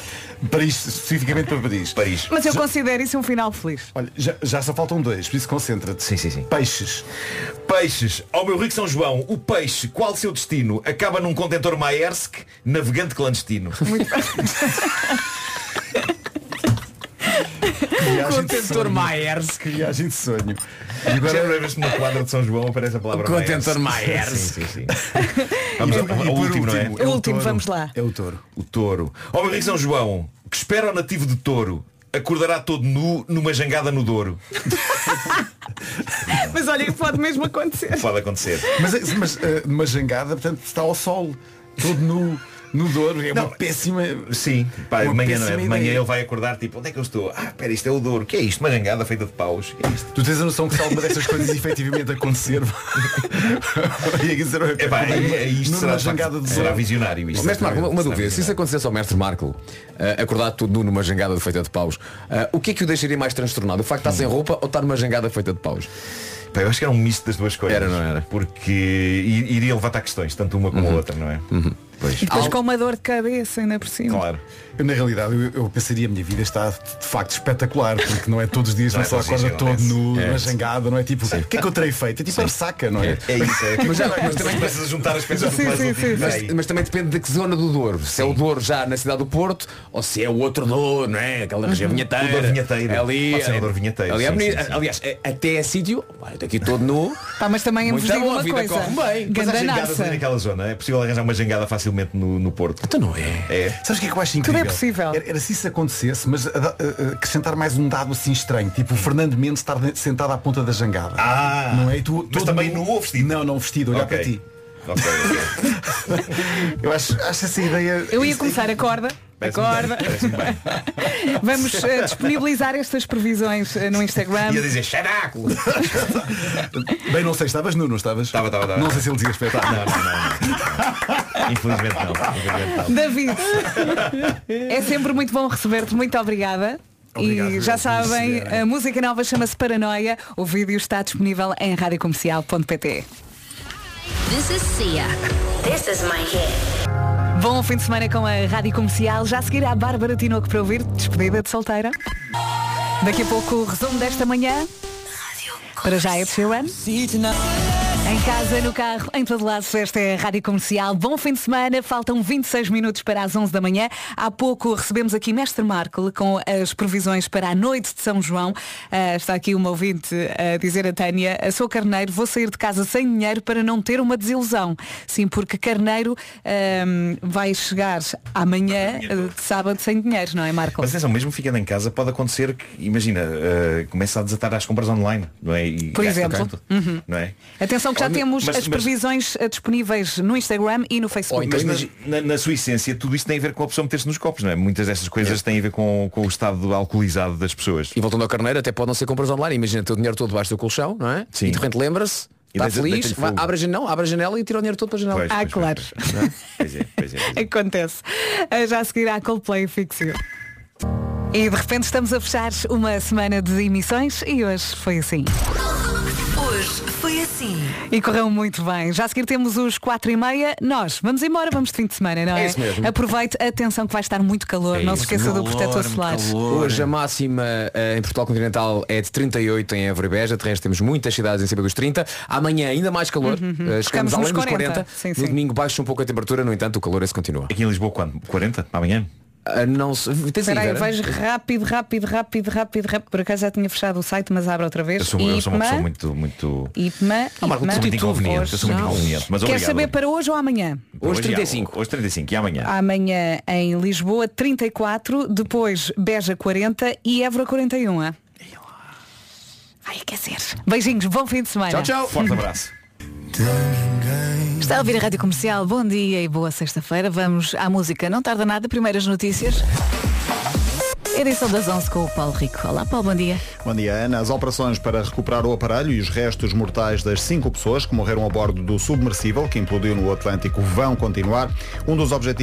S12: Paris, especificamente para Paris.
S10: Paris.
S1: Mas eu considero isso um final feliz.
S12: Olha, já, já só faltam dois, por isso concentra-te.
S10: Sim, sim, sim.
S12: Peixes.
S10: Peixes. Ao meu rico São João, o peixe, qual o seu destino? Acaba num contentor Maersk, navegante clandestino. [LAUGHS]
S12: Viagem de
S5: Contentor. Maersk.
S12: Que viagem de sonho. E
S10: Já
S12: agora,
S10: vez que no quadro de São João aparece a palavra
S5: O contentor
S10: Maersk. Sim, sim, sim. [LAUGHS] Vamos ao, último, não é?
S12: é
S1: O último, vamos lá.
S12: É o touro.
S10: O touro. Meu rico São João, que espera o nativo de touro, acordará todo nu numa jangada no Douro. [LAUGHS]
S1: Mas olha, pode mesmo acontecer.
S10: Pode acontecer.
S12: Mas, mas eh, numa jangada, portanto, está ao sol. Todo nu, no Douro. É uma
S10: Não,
S12: péssima.
S10: Sim, pá, de
S12: Uma
S10: manhã não é? De manhã
S12: ideia.
S10: ele vai acordar tipo, onde é que eu estou? Ah, pera, isto é o Douro. O que é isto? Uma jangada feita de paus. É isto?
S12: Tu tens a noção que se alguma dessas coisas efetivamente acontecer.
S10: É [LAUGHS] pá, é, é isto será,
S12: jangada de
S10: será visionário isto.
S5: Mestre Marco, uma, uma dúvida. Se isso acontecesse ao mestre Marco, eh, acordar tudo nu numa jangada feita de paus, eh, o que é que o deixaria mais transtornado? O facto de estar sem roupa ou estar numa jangada feita de paus?
S10: Pá, eu acho que era um misto das duas coisas.
S5: Era, não era?
S10: Porque iria levantar questões, tanto uma como a outra, não é? Pois.
S1: E depois com uma dor de cabeça ainda por cima.
S10: Claro.
S12: Eu, na realidade, eu, eu pensaria a minha vida está de facto espetacular, porque não é todos os dias,
S10: Não
S12: não,
S10: é
S12: só acorda
S10: que
S12: todo nu.
S10: É.
S12: na jangada, não é tipo, o que é que eu terei feito? É tipo a saca, não é?
S10: É isso, é.
S5: Mas já- mas também-
S10: a juntar as peças do
S1: Sim,
S10: puzzle.
S1: sim, sim,
S5: Mas, mas também depende de que zona do Douro. Se é o Douro já na cidade do Porto ou se é o outro Douro, não é? Aquela região vinheteira.
S10: O Douro vinheteiro.
S5: Ali,
S10: Pode ser o Douro vinheteiro,
S5: Ali é
S10: sim, sim, sim.
S5: Aliás, é- até é sítio. Olha, daqui todo nu.
S1: Pá, mas também vos
S5: Muito bom, a
S1: uma
S5: vida corre bem.
S10: Mas há jangadas naquela zona. É possível arranjar uma jangada facilmente no, no Porto.
S5: Então não é.
S10: É.
S12: Sabes o que é que eu acho
S1: Tudo
S12: incrível?
S1: é possível.
S12: Era, era se isso acontecesse, mas a- a- a- acrescentar mais um dado assim estranho, tipo o Fernando Mendes estar sentado à ponta da jangada.
S10: Ah,
S12: não é? E tu,
S10: mas também
S12: nu-
S10: ou vestido?
S12: Não, não vestido, olhar
S10: Ok.
S12: para ti.
S10: Ok, ok. [LAUGHS]
S12: Eu acho, acho essa ideia.
S1: Eu ia começar, acorda.
S10: Parece-me
S1: Acorda.
S10: bem. [LAUGHS]
S1: Vamos eh, disponibilizar estas previsões eh, no Instagram.
S10: Ia dizer xaráculo. [LAUGHS]
S12: Bem, não sei, estavas nu, não estavas?
S10: Estava, estava, estava.
S12: Não sei se ele dizia espetáculo.
S10: Não, não, não, não. Infelizmente não. Infelizmente não.
S1: David, é sempre muito bom receber-te. Muito obrigada.
S12: Obrigado,
S1: e já sabem,
S12: receberem.
S1: a música nova chama-se Paranoia. O vídeo está disponível em radiocomercial.pt.
S13: This is Sia. This is my hit.
S1: Bom fim de semana com a Rádio Comercial. Já a seguir a Bárbara Tinoco para ouvir, despedida de solteira. Daqui a pouco o resumo desta manhã. Para já é de Sheeran. Em casa, no carro, em todo lado, esta é a Rádio Comercial. Bom fim de semana, faltam 26 minutos para as 11 da manhã. Há pouco recebemos aqui Mestre Marco com as previsões para a noite de São João. Ah, está aqui uma ouvinte a dizer a Tânia, sou carneiro, vou sair de casa sem dinheiro para não ter uma desilusão. Sim, porque carneiro ahm, vai chegar amanhã, de sábado, sem dinheiro, não é Marco?
S10: Mas atenção, mesmo ficando em casa, pode acontecer que, imagina, eh, começa a desatar as compras online, não é? E
S1: Por exemplo.
S10: tanto,
S1: Uhum.
S10: não é?
S1: Atenção que já temos
S10: mas-
S1: as
S10: mas-
S1: previsões ah, disponíveis no Instagram e no Facebook.
S10: Mas na, na- na sua essência, tudo isto tem a ver com a pessoa meter-se nos copos, não é? Muitas destas coisas têm a ver com, com o estado alcoolizado das pessoas.
S5: E voltando ao carneiro, até pode não ser compras online. Imagina o dinheiro todo debaixo do colchão, não é?
S10: Sim.
S5: E de repente lembra-se,
S10: E
S5: está feliz, vai, abre, a janela, abre a janela e tira o dinheiro todo para a janela.
S10: Pois,
S1: Ah,
S10: pois,
S1: claro.
S10: pois, pois. Pois é, pois é, pois é.
S1: Acontece. Ah, Já a seguir à Coldplay Fixio. E de repente estamos a fechar uma semana de emissões e hoje foi assim.
S4: Assim.
S1: E correu muito bem. Já a seguir temos os 4 e meia. Nós vamos embora, vamos de fim de semana, não é?
S5: É isso mesmo.
S1: Aproveite, atenção que vai estar muito calor.
S5: É
S1: não se
S5: isso,
S1: esqueça do
S5: calor,
S1: protetor
S5: muito
S1: solar.
S5: Hoje a máxima eh, em Portugal Continental é de 38 em Évora e Beja, de resto temos muitas cidades em cima dos 30. Amanhã ainda mais calor,
S1: Uhum.
S5: eh,
S1: Ficamos
S5: chegamos além
S1: nos
S5: dos
S1: 40.
S5: 40.
S1: Sim,
S5: no
S1: sim.
S5: domingo baixa um pouco a temperatura, no entanto o calor esse continua.
S10: Aqui em Lisboa quando? 40? Amanhã?
S5: Ah, não se... Tens aí,
S1: Espera aí,
S5: Vera?
S1: vejo rápido, rápido, rápido, rápido, rápido. Por acaso já tinha fechado o site, mas abre outra vez.
S10: Eu sou, eu sou uma
S1: IPMA,
S10: pessoa muito, muito.
S1: IPMA,
S10: Ah, Marco,
S1: IPMA.
S10: muito inconveniente. Eu sou muito inconveniente. Mas
S1: Quer
S10: obrigado.
S1: saber para hoje ou amanhã?
S10: Hoje 35. Hoje 35 e amanhã.
S1: Amanhã em Lisboa 34, depois Beja 40 e Évora 41. ah? Vai aquecer. Beijinhos, bom fim de semana.
S10: Forte abraço.
S2: Está a ouvir a Rádio Comercial, bom dia e boa sexta-feira. Vamos à música, não tarda nada, primeiras notícias. Edição das 11 com o Paulo Rico. Olá Paulo, bom dia.
S14: Bom dia, Ana. As operações para recuperar o aparelho e os restos mortais das cinco pessoas que morreram a bordo do submersível que implodiu no Atlântico vão continuar. Um dos objetivos